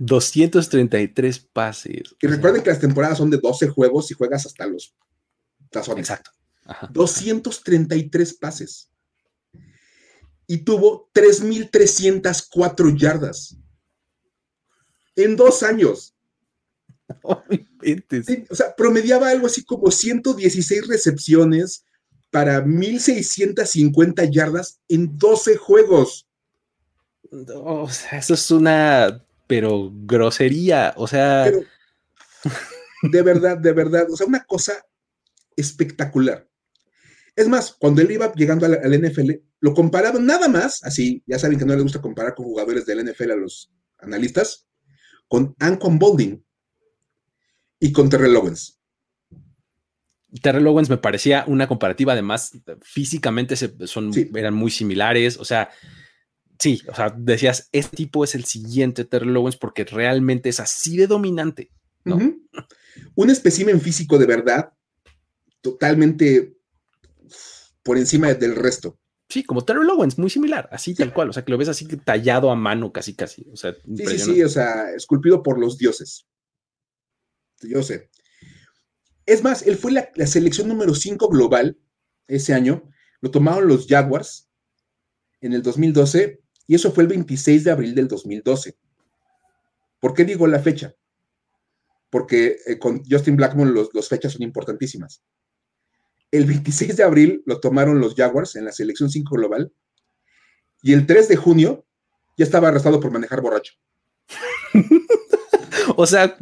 233 pases. Y recuerden que las temporadas son de 12 juegos y juegas hasta los tazones. Exacto. 233 pases. Y tuvo 3.304 yardas. En dos años. o sea, promediaba algo así como 116 recepciones para 1.650 yardas en 12 juegos. O sea, eso es una, pero grosería. O sea. de verdad, de verdad. O sea, una cosa espectacular. Es más, cuando él iba llegando al, NFL, lo comparaban nada más, así, ya saben que no les gusta comparar con jugadores del NFL a los analistas, con Ancon Bolding y con Terrell Owens. Terrell Owens me parecía una comparativa, además, físicamente son, eran muy similares, o sea, sí, o sea, decías, este tipo es el siguiente Terrell Owens porque realmente es así de dominante, Un espécimen físico de verdad, totalmente por encima del resto. Sí, como Terrell Owens, muy similar, así tal cual, o sea, que lo ves así tallado a mano casi, casi, o sea, sí, sí, sí, o sea, esculpido por los dioses. Yo sé. Es más, él fue la, selección número 5 global ese año, lo tomaron los Jaguars en el 2012 y eso fue el 26 de abril del 2012. ¿Por qué digo la fecha? Porque eh, con Justin Blackmon las fechas son importantísimas. El 26 de abril lo tomaron los Jaguars en la selección 5 global y el 3 de junio ya estaba arrestado por manejar borracho. o sea,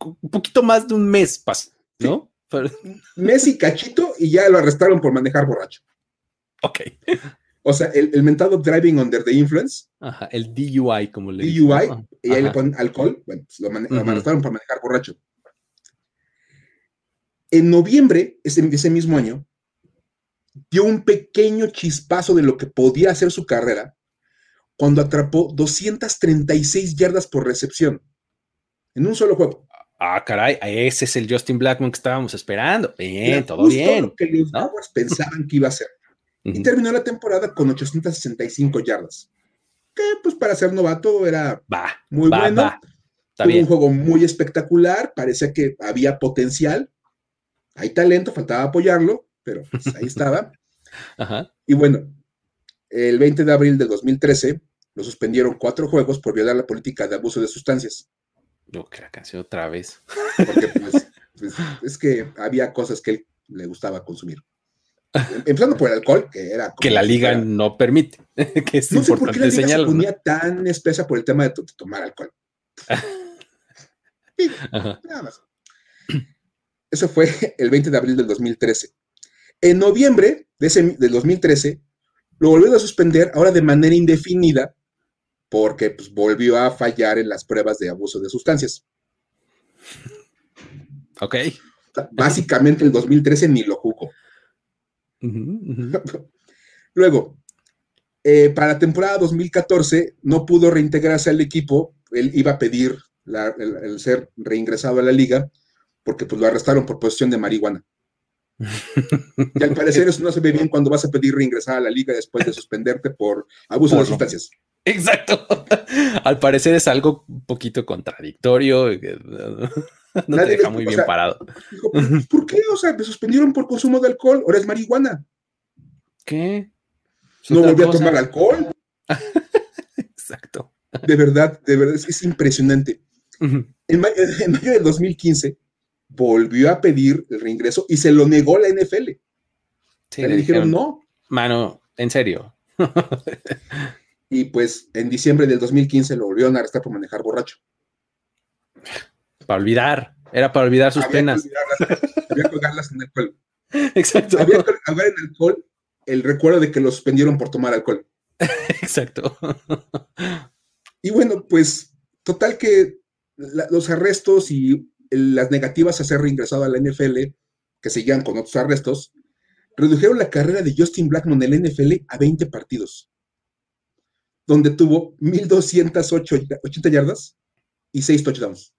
un poquito más de un mes pasó, ¿no? Mes y cachito y ya lo arrestaron por manejar borracho. Ok. O sea, el, mentado driving under the influence. Ajá, el DUI, como le DUI, y ahí le ponen alcohol, bueno, pues lo, arrestaron por manejar borracho. En noviembre, ese, ese mismo año, dio un pequeño chispazo de lo que podía hacer su carrera cuando atrapó 236 yardas por recepción en un solo juego. Ah, caray, ese es el Justin Blackman que estábamos esperando. Bien, todo bien. Lo que los Jaguars pensaban que iba a ser. Y terminó la temporada con 865 yardas. Que, pues, para ser novato era muy bueno. Tuvo un juego muy espectacular. Parecía que había potencial hay talento, faltaba apoyarlo, pero pues, ahí estaba. Y bueno, el 20 de abril de 2013 lo suspendieron cuatro juegos por violar la política de abuso de sustancias. No, que la canción otra vez. Porque pues, pues, es que había cosas que él le gustaba consumir. Em, empezando por el alcohol, que era... Que la liga no permite, que es no sé por qué la liga se ponía tan espesa por el tema de, tomar alcohol. nada más. Eso fue el 20 de abril del 2013. En noviembre de ese, del 2013, lo volvió a suspender, ahora de manera indefinida, porque pues, volvió a fallar en las pruebas de abuso de sustancias. Ok. Básicamente el 2013 ni lo jugó. Luego, eh, para la temporada 2014 no pudo reintegrarse al equipo, él iba a pedir el, ser reingresado a la liga, porque pues lo arrestaron por posesión de marihuana. y al parecer eso no se ve bien cuando vas a pedir reingresar a la liga después de suspenderte por abuso de sustancias. Exacto. Al parecer es algo un poquito contradictorio. No te deja muy bien parado. ¿Por qué? O sea, me suspendieron por consumo de alcohol, ahora es marihuana. ¿Qué? No volví a tomar alcohol. Exacto. De verdad, de verdad, es, impresionante. en, mayo, en, mayo, del 2015 volvió a pedir el reingreso y se lo negó la NFL. Sí, le, dijeron, no. Mano, en serio. y pues en diciembre del 2015 lo volvieron a arrestar por manejar borracho. Para olvidar, era para olvidar sus penas. había que colgarlas en alcohol. Exacto. Había que colgar en alcohol el recuerdo de que lo suspendieron por tomar alcohol. Exacto. Y bueno, pues total que los arrestos y las negativas a ser reingresado a la NFL, que seguían con otros arrestos, redujeron la carrera de Justin Blackmon en la NFL a 20 partidos, donde tuvo 1.280 yardas y 6 touchdowns.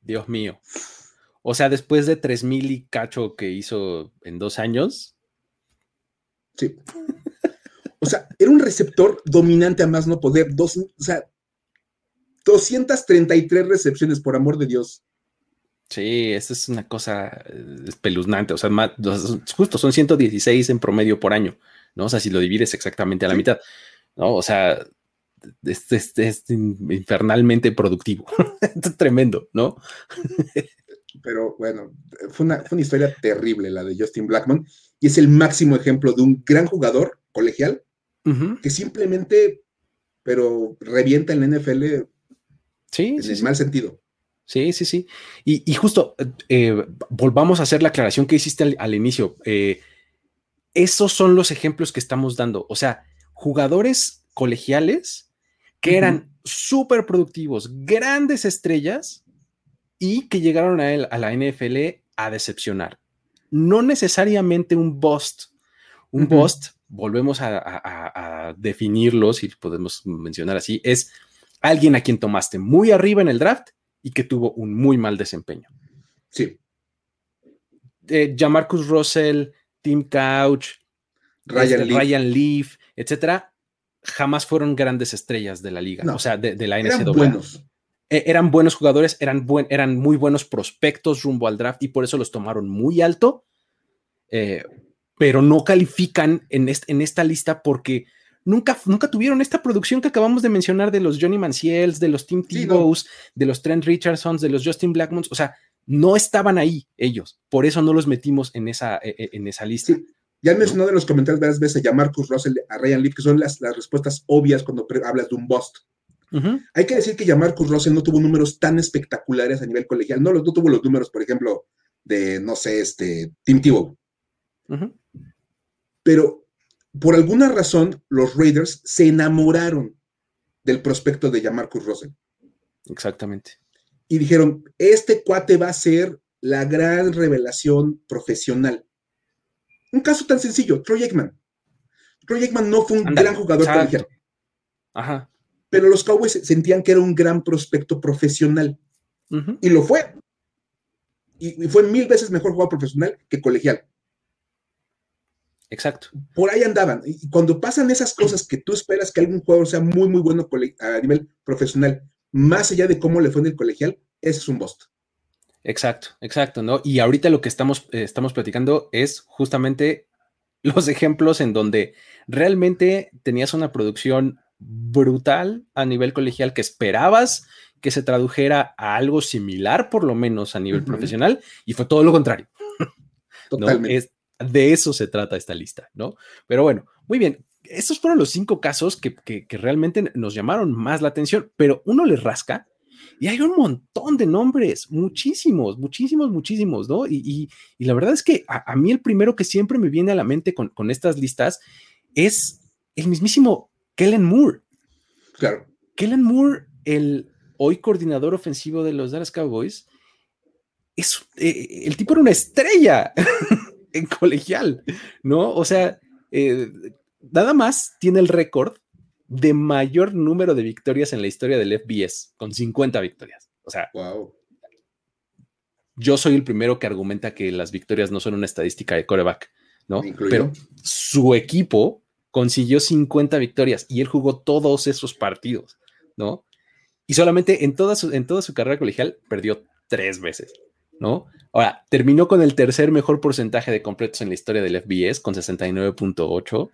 Dios mío. O sea, después de 3.000 y cacho que hizo en dos años. Sí. O sea, era un receptor dominante a más no poder. Dos, o sea, 233 recepciones, por amor de Dios. Sí, esa es una cosa eh, espeluznante. O sea, justo son 116 en promedio por año, ¿no? O sea, si lo divides exactamente a la mitad, ¿no? O sea, es, es infernalmente productivo. es tremendo, ¿no? Pero bueno, fue una, fue una historia terrible la de Justin Blackman y es el máximo ejemplo de un gran jugador colegial que simplemente, pero revienta en la NFL sí, en sí, el mal sentido. Sí, sí, sí. Y, justo, eh, volvamos a hacer la aclaración que hiciste al, inicio. Eh, esos son los ejemplos que estamos dando. O sea, jugadores colegiales que eran súper productivos, grandes estrellas y que llegaron a, él, a la NFL a decepcionar. No necesariamente un bust. Un bust, volvemos a, a, definirlo, si podemos mencionar así, es alguien a quien tomaste muy arriba en el draft y que tuvo un muy mal desempeño. Sí. Eh, Jamarcus Russell, Tim Couch, Ryan, este, Ryan Leaf, etcétera, jamás fueron grandes estrellas de la liga, o sea, de, la NCAA. Eran buenos. E, eran buenos jugadores, eran, buen, eran muy buenos prospectos rumbo al draft y por eso los tomaron muy alto, eh, pero no califican en, en esta lista porque nunca, nunca tuvieron esta producción que acabamos de mencionar de los Johnny Manziels, de los Tim Tebows, de los Trent Richardsons, de los Justin Blackmons, o sea, no estaban ahí ellos, por eso no los metimos en esa, e, e, en esa lista. Ya han mencionado en los comentarios varias veces a Marcus Russell, a Ryan Leaf, que son las, las respuestas obvias cuando hablas de un bust. Hay que decir que Jamarcus Russell no tuvo números tan espectaculares a nivel colegial, no, no tuvo los números, por ejemplo, de, no sé, este, Tim Tebow. Pero por alguna razón, los Raiders se enamoraron del prospecto de Jamarcus Russell. Exactamente. Y dijeron, este cuate va a ser la gran revelación profesional. Un caso tan sencillo, Troy Aikman. Troy Aikman no fue un gran jugador colegial. Ajá. Pero los Cowboys sentían que era un gran prospecto profesional. Y lo fue. y, fue mil veces mejor jugador profesional que colegial. Exacto. Por ahí andaban. Y cuando pasan esas cosas que tú esperas que algún jugador sea muy, muy bueno a nivel profesional, más allá de cómo le fue en el colegial, ese es un bust. Exacto, exacto, ¿no? Y ahorita lo que estamos, eh, estamos platicando es justamente los ejemplos en donde realmente tenías una producción brutal a nivel colegial que esperabas que se tradujera a algo similar, por lo menos a nivel profesional, y fue todo lo contrario. Totalmente de eso se trata esta lista, ¿no? Pero bueno, muy bien. Estos fueron los cinco casos que, realmente nos llamaron más la atención, pero uno le rasca y hay un montón de nombres, muchísimos, muchísimos, muchísimos, ¿no? Y, la verdad es que a, mí el primero que siempre me viene a la mente con, estas listas es el mismísimo Kellen Moore. Claro. Kellen Moore, el hoy coordinador ofensivo de los Dallas Cowboys, es, eh, el tipo era una estrella. en colegial, ¿no? O sea, eh, nada más tiene el récord de mayor número de victorias en la historia del FBS, con 50 victorias. O sea, yo soy el primero que argumenta que las victorias no son una estadística de coreback, ¿no? Pero su equipo consiguió 50 victorias y él jugó todos esos partidos, ¿no? Y solamente en toda su, en toda su carrera colegial perdió tres veces, ¿no? Ahora, terminó con el tercer mejor porcentaje de completos en la historia del FBS, con 69.8.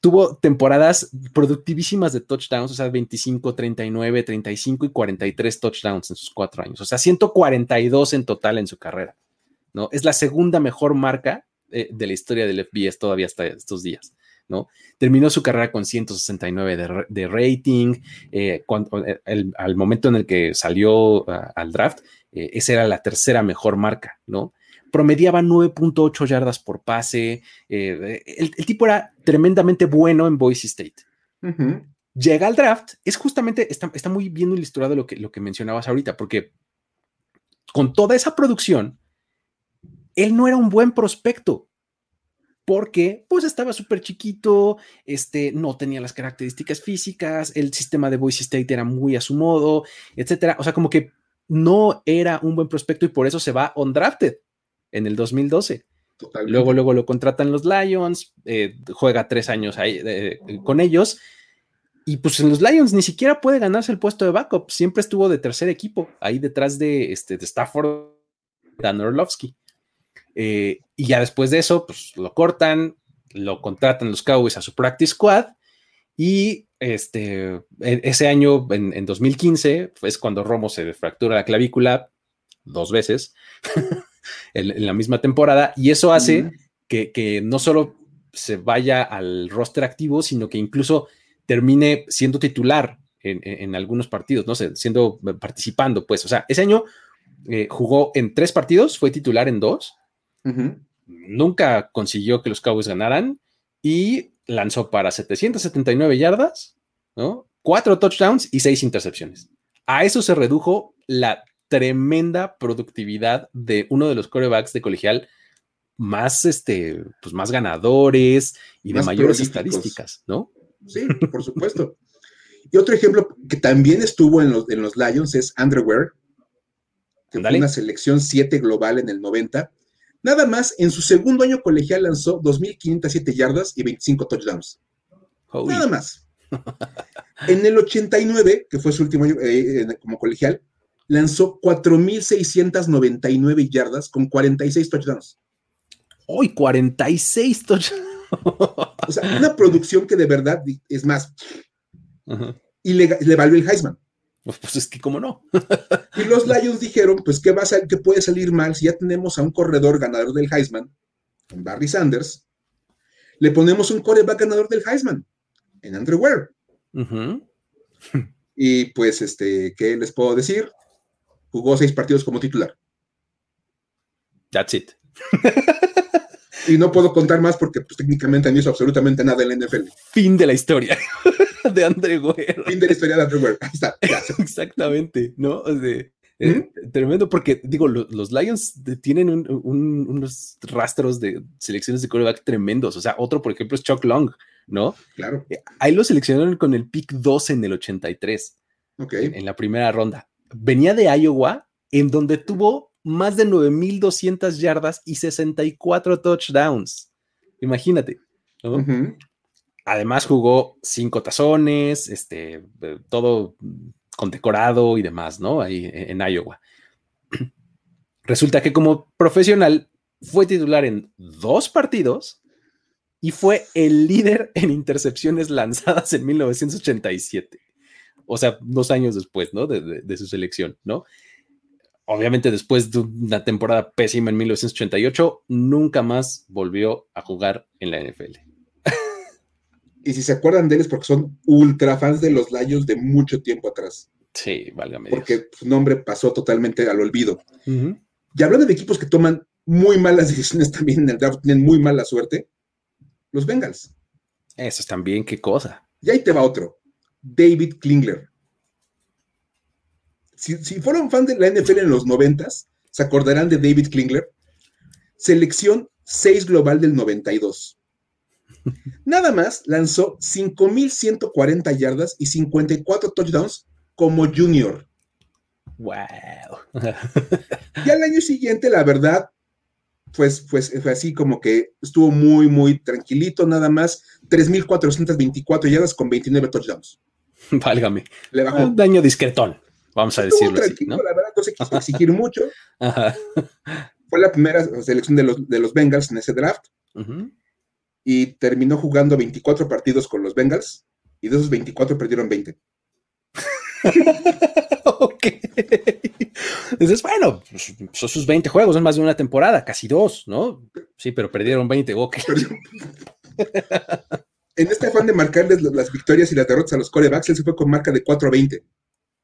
Tuvo temporadas productivísimas de touchdowns, o sea, 25, 39, 35 y 43 touchdowns en sus cuatro años, o sea, 142 en total en su carrera, ¿no? Es la segunda mejor marca eh, de la historia del FBS todavía hasta estos días. ¿no? Terminó su carrera con 169 de, rating, eh, eh, al momento en el que salió ah, al draft, esa era la tercera mejor marca, ¿no? Promediaba 9.8 yardas por pase, el, tipo era tremendamente bueno en Boise State. Llega al draft, es justamente, está, está, muy bien ilustrado lo que, lo que mencionabas ahorita, porque con toda esa producción, él no era un buen prospecto porque pues estaba súper chiquito, este, no tenía las características físicas, el sistema de Boise State era muy a su modo, etcétera. O sea, como que no era un buen prospecto y por eso se va undrafted en el 2012. Luego, luego lo contratan los Lions, eh, juega tres años ahí eh, con ellos. Y pues en los Lions ni siquiera puede ganarse el puesto de backup, siempre estuvo de tercer equipo, ahí detrás de, este, de Stafford, Dan Orlovsky. Eh, y ya después de eso, pues lo cortan, lo contratan los Cowboys a su practice squad y este, ese año, en, 2015, es cuando Romo se fractura la clavícula dos veces en, la misma temporada y eso hace que, no solo se vaya al roster activo, sino que incluso termine siendo titular en, algunos partidos, no sé, siendo participando, pues, o sea, ese año eh, jugó en tres partidos, fue titular en dos. Nunca consiguió que los Cowboys ganaran y lanzó para 779 yardas, ¿no? Cuatro touchdowns y seis intercepciones. A eso se redujo la tremenda productividad de uno de los corebacks de colegial más, este, pues más ganadores y de mayores estadísticas, ¿no? Sí, por supuesto. y otro ejemplo que también estuvo en los, en los Lions es Andrew Ware, que fue una selección 7 global en el 90 Nada más, en su segundo año colegial lanzó 2.507 yardas y 25 touchdowns. Nada más. En el 89, que fue su último año eh, como colegial, lanzó 4.699 yardas con 46 touchdowns. ¡Uy, 46 touchdowns! o sea, una producción que de verdad es más. Y le, le valió el Heisman. Pues es que, ¿cómo no? y los Lions dijeron, pues, ¿qué, va a, ¿qué puede salir mal si ya tenemos a un corredor ganador del Heisman, en Barry Sanders? Le ponemos un coreback ganador del Heisman, en Andrew Ware. y pues, este, ¿qué les puedo decir? Jugó seis partidos como titular. That's it. y no puedo contar más porque pues, técnicamente no hizo absolutamente nada en la NFL. Fin de la historia de Andrew Ware. Fin de la historia de. Ahí está. Exactamente, ¿no? Eh, tremendo porque, digo, los, Lions tienen unos rastros de selecciones de quarterback tremendos. O sea, otro, por ejemplo, es Chuck Long, ¿no? Claro. Eh, ahí lo seleccionaron con el pick 2 en el 83. Ok. en la primera ronda. Venía de Iowa, en donde tuvo más de 9.200 yardas y 64 touchdowns. Imagínate. Además jugó cinco tazones, este, eh, todo condecorado y demás, ¿no? Ahí en Iowa. Resulta que como profesional fue titular en dos partidos y fue el líder en intercepciones lanzadas en 1987. O sea, dos años después, ¿no? de su selección, ¿no? obviamente después de una temporada pésima en 1988, nunca más volvió a jugar en la NFL. Y si se acuerdan de él es porque son ultra fans de los Lions de mucho tiempo atrás. Sí, válgame. Porque su nombre pasó totalmente al olvido. Y hablando de equipos que toman muy malas decisiones también en el draft, tienen muy mala suerte, los Bengals. Eso también, qué cosa. Y ahí te va otro. David Klingler si, fueron fan de la NFL en los noventas, se acordarán de David Klingler. Selección 6 global del 92. Nada más lanzó 5.140 yardas y 54 touchdowns como junior. Wow. y al año siguiente, la verdad, pues, pues fue así como que estuvo muy, muy tranquilito, nada más 3.424 yardas con 29 touchdowns. Válgame. Le bajó. Un daño discretón, vamos a Estuvo decirlo así, la verdad, no se quiso exigir mucho. Ajá. Fue la primera selección de los, de los Bengals en ese draft. Y terminó jugando 24 partidos con los Bengals y de esos 24 perdieron 20. ok. Entonces, bueno, pues, son sus 20 juegos, son más de una temporada, casi dos, ¿no? Sí, pero perdieron 20, ok. En este afán de marcarles las- victorias y las derrotas a los corebacks, él se fue con marca de 4-20.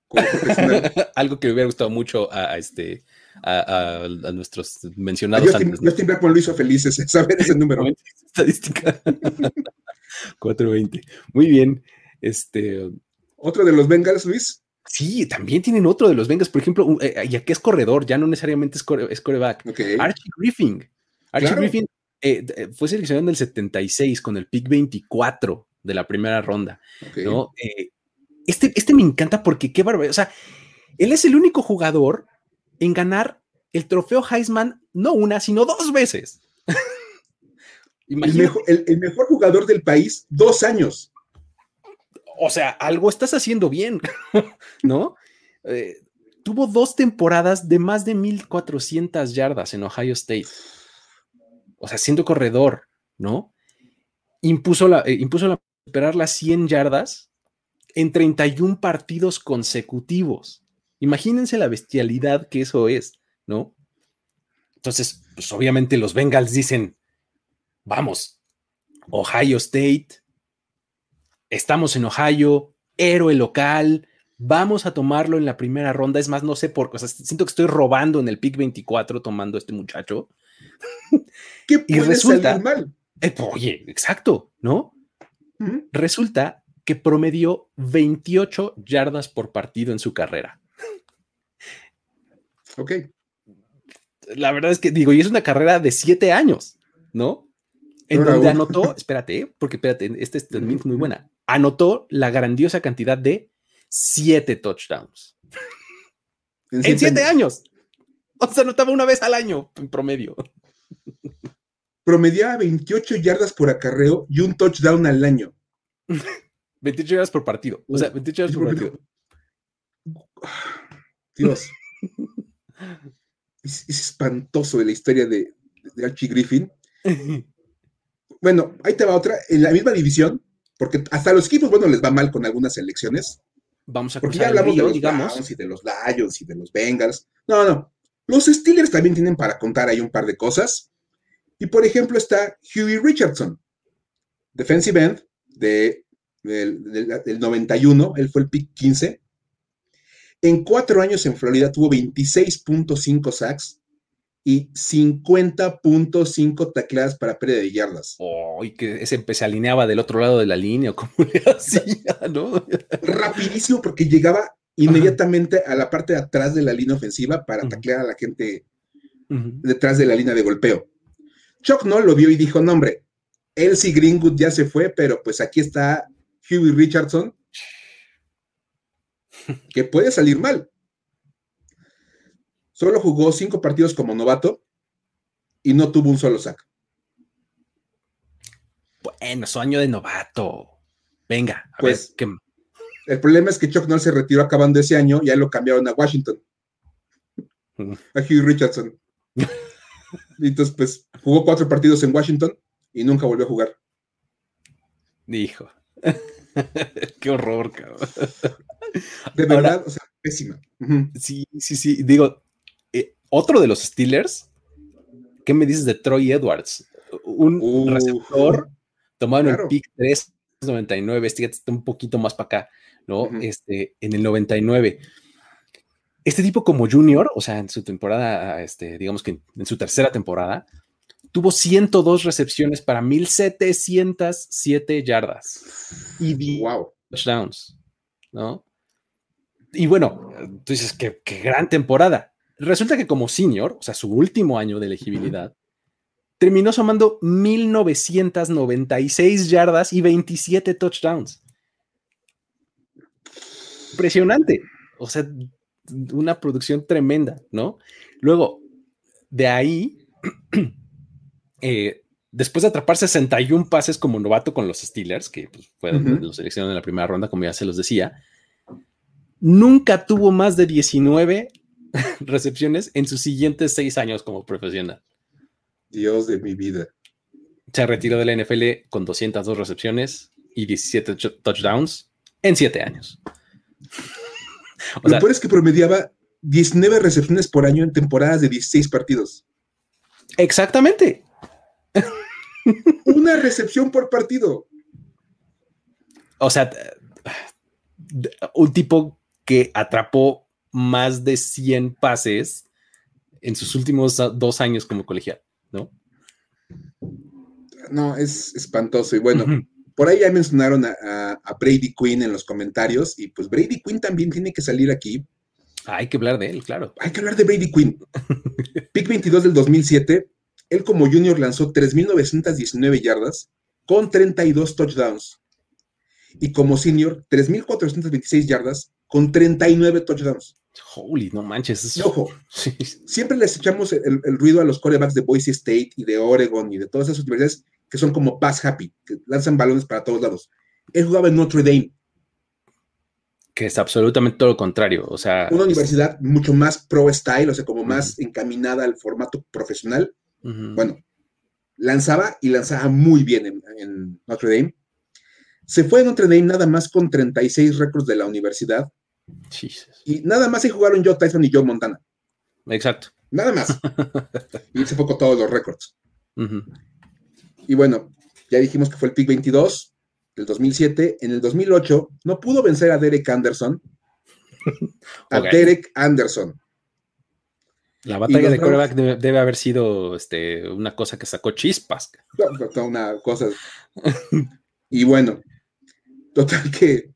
como profesional. Algo que le hubiera gustado mucho a, a este, a, a- a nuestros mencionados Justin, antes. ¿no? Justin Blackmon lo hizo feliz ese- saber ese número. Estadística. 420. Muy bien. Este, Otro de los Bengals, Luis. sí, también tienen otro de los Vengas, por ejemplo, un- eh, ya que es corredor, ya no necesariamente es, core- es coreback. Ok. Archie Griffin. Archie Claro. Griffin eh, eh, fue seleccionado en el 76 con el pick 24 de la primera ronda. ok. ¿no? Eh, este, este me encanta porque qué barbaridad. O sea, él es el único jugador en ganar el trofeo Heisman no una, sino dos veces. El, Imagínate, mejor, el- el mejor jugador del país, dos años. o sea, algo estás haciendo bien, ¿no? Eh, tuvo dos temporadas de más de 1400 yardas en Ohio State. O sea, siendo corredor, ¿no? Impuso la, eh, impuso la superar las 100 yardas en 31 partidos consecutivos. Imagínense la bestialidad que eso es, ¿no? Entonces, pues obviamente los Bengals dicen, vamos, Ohio State, estamos en Ohio, héroe local, vamos a tomarlo en la primera ronda. Es más, no sé por qué, o sea, siento que estoy robando en el pick 24 tomando a este muchacho. ¿Qué Y resulta- salir mal? Eh, oye, exacto, ¿no? Resulta que promedió 28 yardas por partido en su carrera. Ok. La verdad es que digo, y es una carrera de 7 años, ¿no? En donde anotó, espérate, ¿eh? porque espérate, esta es también es muy buena. Anotó la grandiosa cantidad de 7 touchdowns. En siete 7 años. O sea, anotaba una vez al año en promedio. Promediaba 28 yardas por acarreo y un touchdown al año. 28 yardas por partido. O sea, 28 yardas por partido. Dios. Es, es espantoso de la historia de, de Archie Griffin. Bueno, ahí te va otra. En la misma división, porque hasta los equipos, bueno, les va mal con algunas selecciones. Vamos a Porque ya hablamos de los digamos. Browns y de los Lions y de los Bengals. No, no. Los Steelers también tienen para contar ahí un par de cosas. Y por ejemplo está Huey Richardson, defensive end de, del, del- del 91, él fue el pick 15. En cuatro años en Florida tuvo 26.5 sacks y 50.5 tacleadas para pérdida de yardas. Oh, y que ese se alineaba del otro lado de la línea, como le hacía, ¿no? Rapidísimo porque llegaba inmediatamente a la parte de atrás de la línea ofensiva para Ujú. taclear a la gente detrás de la línea de golpeo. Chuck no lo vio y dijo, no hombre, Elsie Greenwood ya se fue, pero pues aquí está Huey Richardson, que puede salir mal. Solo jugó cinco partidos como novato y no tuvo un solo sack. Bueno, su año de novato. Venga, a Pues, ver, ¿qué- El problema es que Chuck Noll se retiró acabando ese año y ya lo cambiaron a Washington, Ujú. a Huey Richardson. Y entonces, pues, jugó cuatro partidos en Washington y nunca volvió a jugar. dijo. Qué horror, cabrón. De Ahora- verdad, o sea, pésima. Sí, sí, sí. Digo, eh, otro de los Steelers, ¿qué me dices de Troy Edwards? Un Uh, receptor tomado en claro. el pick 399, este ya está un poquito más para acá, ¿no? Este, en el 99. Este tipo como junior, o sea, en su temporada, este, digamos que en, en su tercera temporada, tuvo 102 recepciones para 1707 yardas y 10 Wow. touchdowns, ¿no? Y bueno, tú dices que qué gran temporada. Resulta que como senior, o sea, su último año de elegibilidad, terminó sumando 1996 yardas y 27 touchdowns. Impresionante. O sea, una producción tremenda, ¿no? Luego, de ahí eh, después de atrapar 61 pases como novato con los Steelers, que pues, fueron los seleccionados en la primera ronda, como ya se los decía, nunca tuvo más de 19 recepciones en sus siguientes seis años como profesional. Dios de mi vida. Se retiró de la NFL con 202 recepciones y 17 touchdowns en siete años. Lo peor es que promediaba 19 recepciones por año en temporadas de 16 partidos. Exactamente. Una recepción por partido. O sea, un tipo que atrapó más de 100 pases en sus últimos dos años como colegial, ¿no? No, es espantoso. Y bueno, por ahí ya mencionaron a, Brady Quinn en los comentarios, y pues Brady Quinn también tiene que salir aquí. hay que hablar de él, claro. Hay que hablar de Brady Quinn. Pick 22 del 2007, él como junior lanzó 3.919 yardas con 32 touchdowns. Y como senior, 3.426 yardas con 39 touchdowns. Holy, no manches. ojo, siempre les echamos el, ruido a los corebacks de Boise State y de Oregon y de todas esas universidades que son como pass happy, que lanzan balones para todos lados. Él jugaba en Notre Dame. Que es absolutamente todo lo contrario. O sea, una universidad mucho más pro style, o sea, como más encaminada al formato profesional. Bueno, lanzaba y lanzaba muy bien en, Notre Dame. Se fue a Notre Dame nada más con 36 récords de la universidad. Y nada más se jugaron Joe Tyson y Joe Montana. Exacto. Nada más. y se con todos los récords. Y bueno, ya dijimos que fue el pick 22 del 2007. En el 2008 no pudo vencer a Derek Anderson. A Derek Anderson. La batalla de coreback debe, haber sido este, una cosa que sacó chispas. una cosa. y bueno, total que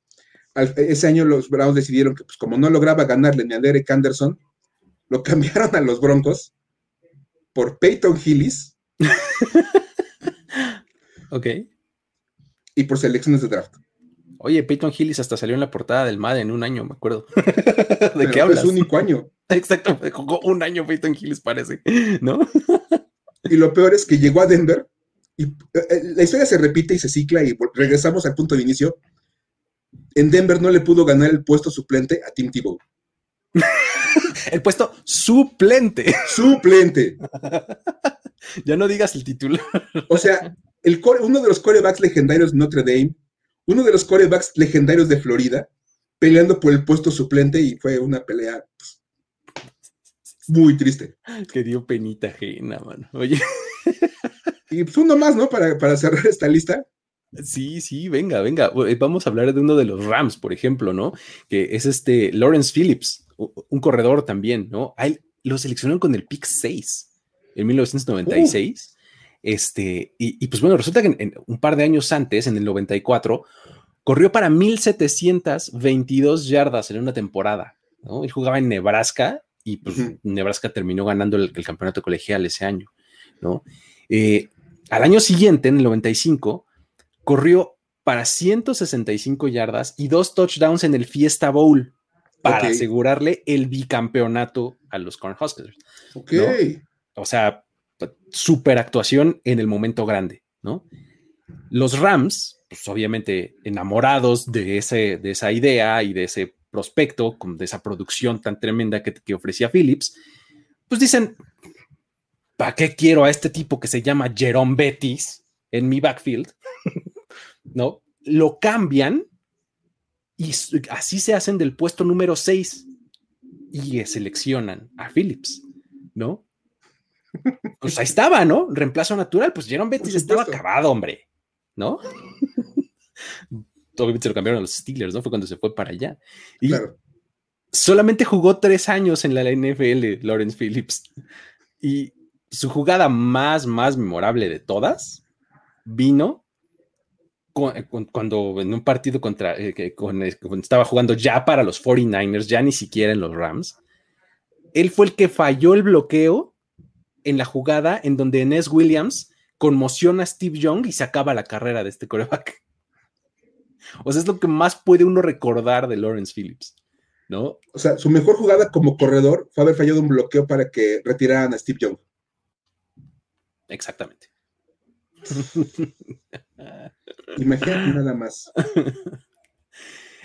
ese año los Browns decidieron que, pues, como no lograba ganarle ni a Derek Anderson, lo cambiaron a los Broncos por Peyton Hillis. ok. Y por selecciones de draft. Oye, Peyton Hillis hasta salió en la portada del MAD en un año, me acuerdo. ¿De qué hablas? Es único año. Exacto, jugó un año Peyton Hillis, parece, ¿no? y lo peor es que llegó a Denver y eh, eh, la historia se repite y se cicla y regresamos al punto de inicio. En Denver no le pudo ganar el puesto suplente a Tim Tebow. el puesto suplente. Suplente. ya no digas el título. o sea, el uno de los corebacks legendarios de Notre Dame, uno de los corebacks legendarios de Florida, peleando por el puesto suplente y fue una pelea pues, muy triste. Que dio penita ajena, mano. Oye. Y pues uno más, ¿no? Para, para cerrar esta lista. Sí, sí, venga, venga. Eh, vamos a hablar de uno de los Rams, por ejemplo, ¿no? Que es este Lawrence Phillips, un corredor también, ¿no? A él lo seleccionaron con el pick 6 en 1996. Uh. Este, y, pues bueno, resulta que un par de años antes, en el 94, corrió para 1722 yardas en una temporada, ¿no? Él jugaba en Nebraska y pues Nebraska terminó ganando el, campeonato colegial ese año, ¿no? Eh, al año siguiente, en el 95, corrió para 165 yardas y dos touchdowns en el Fiesta Bowl para asegurarle el bicampeonato a los Cornhuskers. Ok. O sea, super actuación en el momento grande, ¿no? Los Rams, pues obviamente enamorados de, ese, de esa idea y de ese prospecto, de esa producción tan tremenda que, que ofrecía Phillips, pues dicen, ¿para qué quiero a este tipo que se llama Jerome Bettis en mi backfield? ¿No? Lo cambian y así se hacen del puesto número 6 y seleccionan a Phillips, ¿no? Pues ahí estaba, ¿no? Reemplazo natural, pues Jerome Bettis estaba acabado, hombre, ¿no? Obviamente se lo cambiaron a los Steelers, ¿no? Fue cuando se fue para allá. Y solamente jugó tres años en la NFL, Lawrence Phillips. Y su jugada más, más memorable de todas vino cuando en un partido contra, eh, eh, cuando estaba jugando ya para los 49ers, ya ni siquiera en los Rams, él fue el que falló el bloqueo en la jugada en donde Ness Williams conmociona a Steve Young y se acaba la carrera de este coreback. O sea, es lo que más puede uno recordar de Lawrence Phillips, ¿no? O sea, su mejor jugada como corredor fue haber fallado un bloqueo para que retiraran a Steve Young. Exactamente. Imagínate nada más.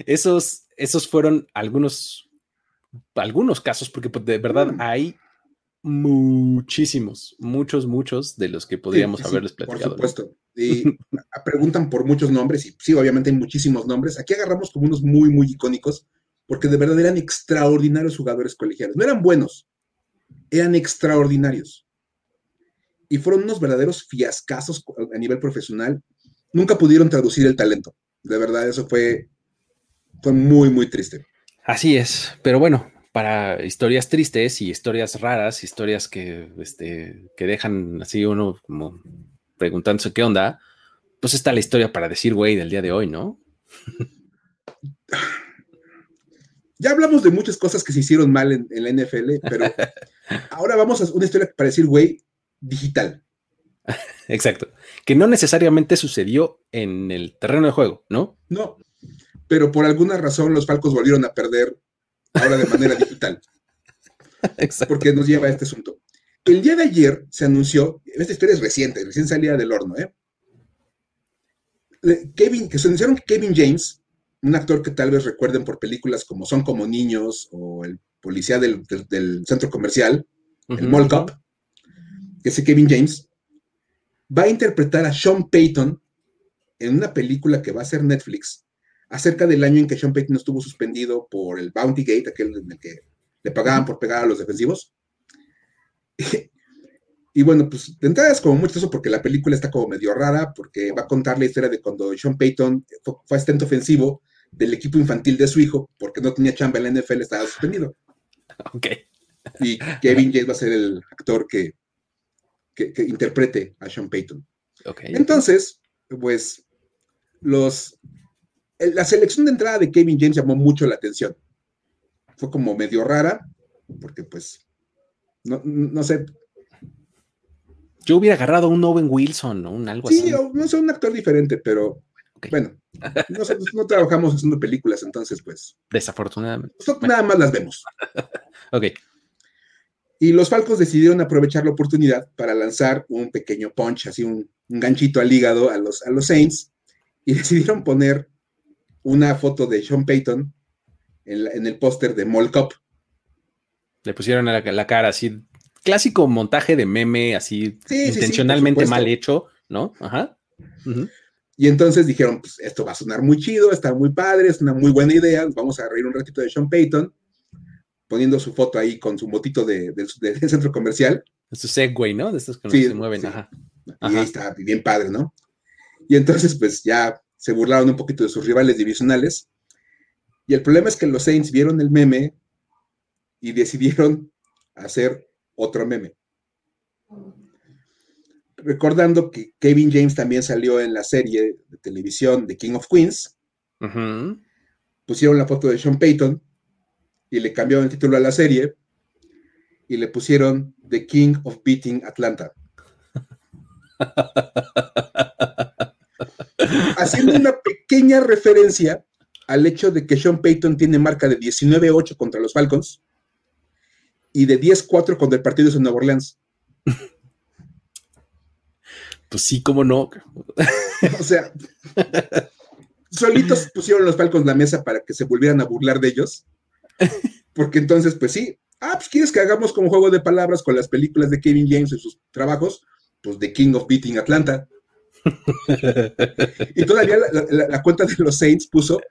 Esos, esos fueron algunos, algunos casos, porque pues, de verdad mm. hay muchísimos, muchos, muchos de los que podríamos haberles platicado. Por supuesto. Y preguntan por muchos nombres, y sí, obviamente hay muchísimos nombres. Aquí agarramos como unos muy, muy icónicos, porque de verdad eran extraordinarios jugadores colegiales. No eran buenos, eran extraordinarios. Y fueron unos verdaderos fiascazos a nivel profesional. Nunca pudieron traducir el talento. De verdad, eso fue, fue muy, muy triste. Así es, pero bueno, para historias tristes y historias raras, historias que, este, que dejan así uno como preguntándose qué onda, pues está la historia para decir, güey, del día de hoy, ¿no? Ya hablamos de muchas cosas que se hicieron mal en, la NFL, pero ahora vamos a una historia para decir, güey, digital. Exacto. Que no necesariamente sucedió en el terreno de juego, ¿no? No, pero por alguna razón los Falcos volvieron a perder ahora de manera digital. Exacto. Porque nos lleva a este asunto. El día de ayer se anunció, esta historia es reciente, recién salida del horno, ¿eh? Kevin, que se anunciaron que Kevin James, un actor que tal vez recuerden por películas como Son como niños o el policía del, centro comercial, el Mall Cop, que es Kevin James, va a interpretar a Sean Payton en una película que va a ser Netflix acerca del año en que Sean Payton estuvo suspendido por el Bounty Gate, aquel en el que le pagaban por pegar a los defensivos. Y, bueno, pues de entrada es como mucho eso porque la película está como medio rara, porque va a contar la historia de cuando Sean Payton fue, asistente ofensivo del equipo infantil de su hijo, porque no tenía chamba en la NFL, estaba suspendido. Ok. Y Kevin James va a ser el actor que, que, interprete a Sean Payton. Okay. Entonces, pues, los, la selección de entrada de Kevin James llamó mucho la atención. Fue como medio rara, porque pues, no, no sé. Yo hubiera agarrado un Owen Wilson o un algo así. Sí, no sé, un actor diferente, pero bueno, nosotros no trabajamos haciendo películas, entonces pues. Desafortunadamente. nada más las vemos. ok. Y los Falcos decidieron aprovechar la oportunidad para lanzar un pequeño punch, así un, ganchito al hígado a los, a los Saints, y decidieron poner una foto de Sean Payton en, el póster de Mall Cop. Le pusieron la, la, cara así, clásico montaje de meme, así intencionalmente mal hecho, ¿no? Ajá. Y entonces dijeron, pues esto va a sonar muy chido, está muy padre, es una muy buena idea, vamos a reír un ratito de Sean Payton, poniendo su foto ahí con su motito de, del centro comercial. Su Segway, ¿no? De estos que se mueven, ajá. Y ahí está, bien padre, ¿no? Y entonces, pues ya se burlaron un poquito de sus rivales divisionales. Y el problema es que los Saints vieron el meme y decidieron hacer otro meme. Recordando que Kevin James también salió en la serie de televisión de King of Queens, pusieron la foto de Sean Payton y le cambiaron el título a la serie y le pusieron The King of Beating Atlanta. haciendo una pequeña referencia al hecho de que Sean Payton tiene marca de 19-8 contra los Falcons y de 10-4 contra el partido de Nueva Orleans. Pues sí, cómo no. o sea, solitos pusieron los Falcons la mesa para que se volvieran a burlar de ellos. Porque entonces, pues sí, ah, pues quieres que hagamos como juego de palabras con las películas de Kevin James y sus trabajos, pues The King of Beating Atlanta y todavía la, cuenta de los Saints puso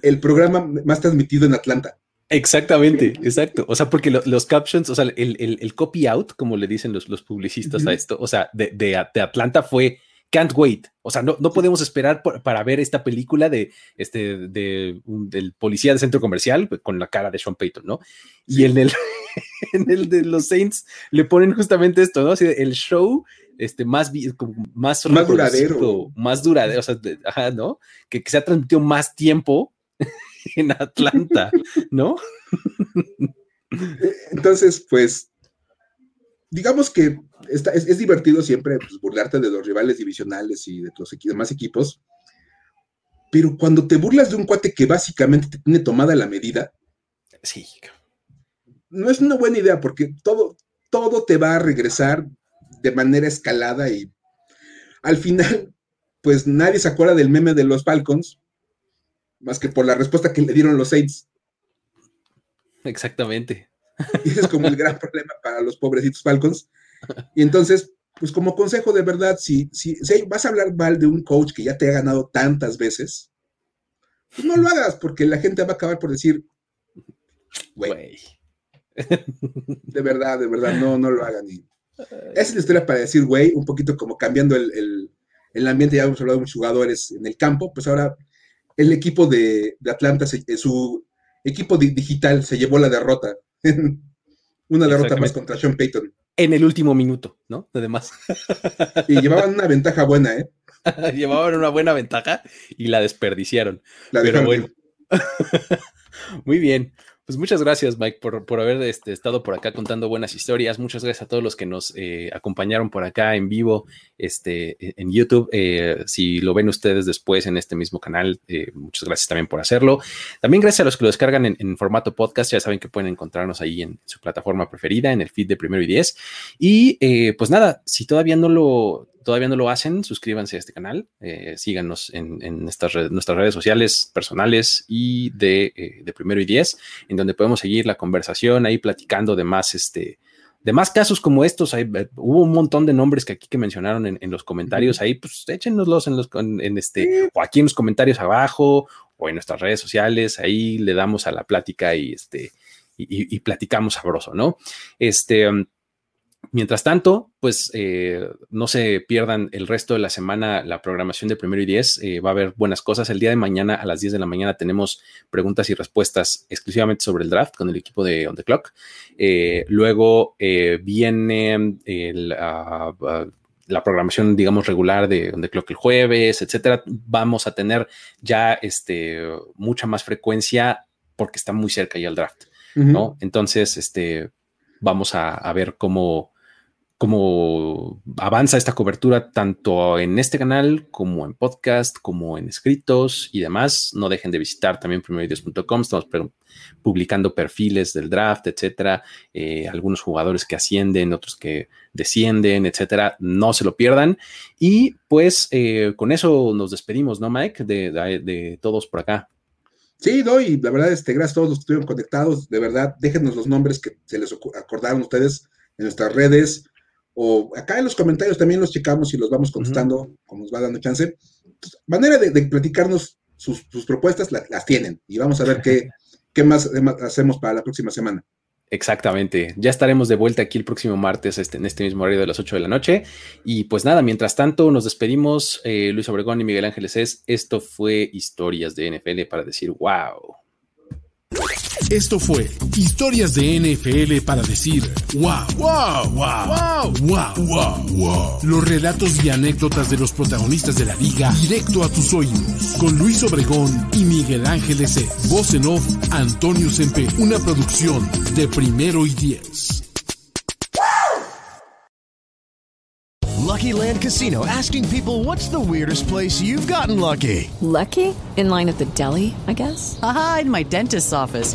el programa más transmitido en Atlanta. Exactamente, exacto. O sea, porque los captions, o sea, el, copy out, como le dicen los, los publicistas a esto, o sea, de, de, Atlanta fue can't wait. O sea, no, no podemos esperar para ver esta película de este de, del policía de centro comercial con la cara de Sean Payton, ¿no? Y en el, en el de los Saints le ponen justamente esto, ¿no? Así, el show este, más, más, más duradero. Más duradero, o sea, ajá, ¿no? Que, se ha transmitido más tiempo en Atlanta, ¿no? Entonces, pues, digamos que es, divertido siempre pues, burlarte de los rivales divisionales y de los demás equipos, pero cuando te burlas de un cuate que básicamente te tiene tomada la medida, sí. no es una buena idea porque todo, todo te va a regresar de manera escalada y al final, pues nadie se acuerda del meme de los Falcons, más que por la respuesta que le dieron los Saints. Exactamente. Y ese es como el gran problema para los pobrecitos Falcons. Y entonces, pues como consejo de verdad, si, si, si vas a hablar mal de un coach que ya te ha ganado tantas veces, pues no lo hagas, porque la gente va a acabar por decir, güey. De verdad, de verdad, no, no lo hagan. esa es la historia para decir, güey, un poquito como cambiando el, ambiente, ya hemos hablado de muchos jugadores en el campo, pues ahora el equipo de, Atlanta, eh, su equipo digital se llevó la derrota. Una derrota más contra Sean Payton. En el último minuto, ¿no? Además. Y llevaban una ventaja buena, ¿eh? llevaban una buena ventaja y la desperdiciaron. Pero bueno. Muy bien. Pues muchas gracias, Mike, por, haber este, estado por acá contando buenas historias. Muchas gracias a todos los que nos eh, acompañaron por acá en vivo este, e, en YouTube. Eh, si lo ven ustedes después en este mismo canal, eh, muchas gracias también por hacerlo. También gracias a los que lo descargan en, formato podcast. Ya saben que pueden encontrarnos ahí en su plataforma preferida, en el feed de primero y diez. Y pues nada, si todavía no lo todavía no lo hacen, suscríbanse a este canal, eh, síganos en, nuestras redes sociales personales y de, de, primero y diez, en donde podemos seguir la conversación ahí platicando de más, este, de más casos como estos. Hay, eh, hubo un montón de nombres que aquí que mencionaron en, los comentarios ahí, pues échenoslos en los, en, este, o aquí en los comentarios abajo, o en nuestras redes sociales, ahí le damos a la plática y este, y, y platicamos sabroso, ¿no? Este, Mientras tanto, pues eh, no se pierdan el resto de la semana la programación de primero y diez. Eh, va a haber buenas cosas. El día de mañana a las 10 de la mañana tenemos preguntas y respuestas exclusivamente sobre el draft con el equipo de On the Clock. Eh, luego viene ah, ah, la programación, digamos, regular de On the Clock el jueves, etcétera. Vamos a tener ya este, mucha más frecuencia porque está muy cerca ya el draft, ¿no? Entonces, este, vamos a ver cómo cómo avanza esta cobertura tanto en este canal como en podcast, como en escritos y demás. No dejen de visitar también primeroideos.com. Estamos publicando perfiles del draft, etcétera. Eh, algunos jugadores que ascienden, otros que descienden, etcétera. No se lo pierdan. Y pues eh, con eso nos despedimos, ¿no, Mike? De, todos por acá. Sí, doy, la verdad, este, gracias a todos los que estuvieron conectados. De verdad, déjenos los nombres que se les acordaron ustedes en nuestras redes o acá en los comentarios también los checamos y los vamos contestando como nos va dando chance. manera de, platicarnos sus, propuestas las tienen y vamos a ver qué, qué más hacemos para la próxima semana. Exactamente. Ya estaremos de vuelta aquí el próximo martes este, en este mismo horario de las 8 de la noche. Y pues nada, mientras tanto nos despedimos. Eh, Luis Obregón y Miguel Ángeles es. Esto fue Historias de NFL para decir wow. Esto fue Historias de NFL para decir wow, wow, wow, wow, wow, wow, Los relatos y anécdotas de los protagonistas de la liga directo a tus oídos. Con Luis Obregón y Miguel Ángeles E. Voz en off, Antonio Sempe. Una producción de primero y diez. Lucky Land Casino asking people what's the weirdest place you've gotten lucky. Lucky? In line at the deli, I guess? Aha, in my dentist's office.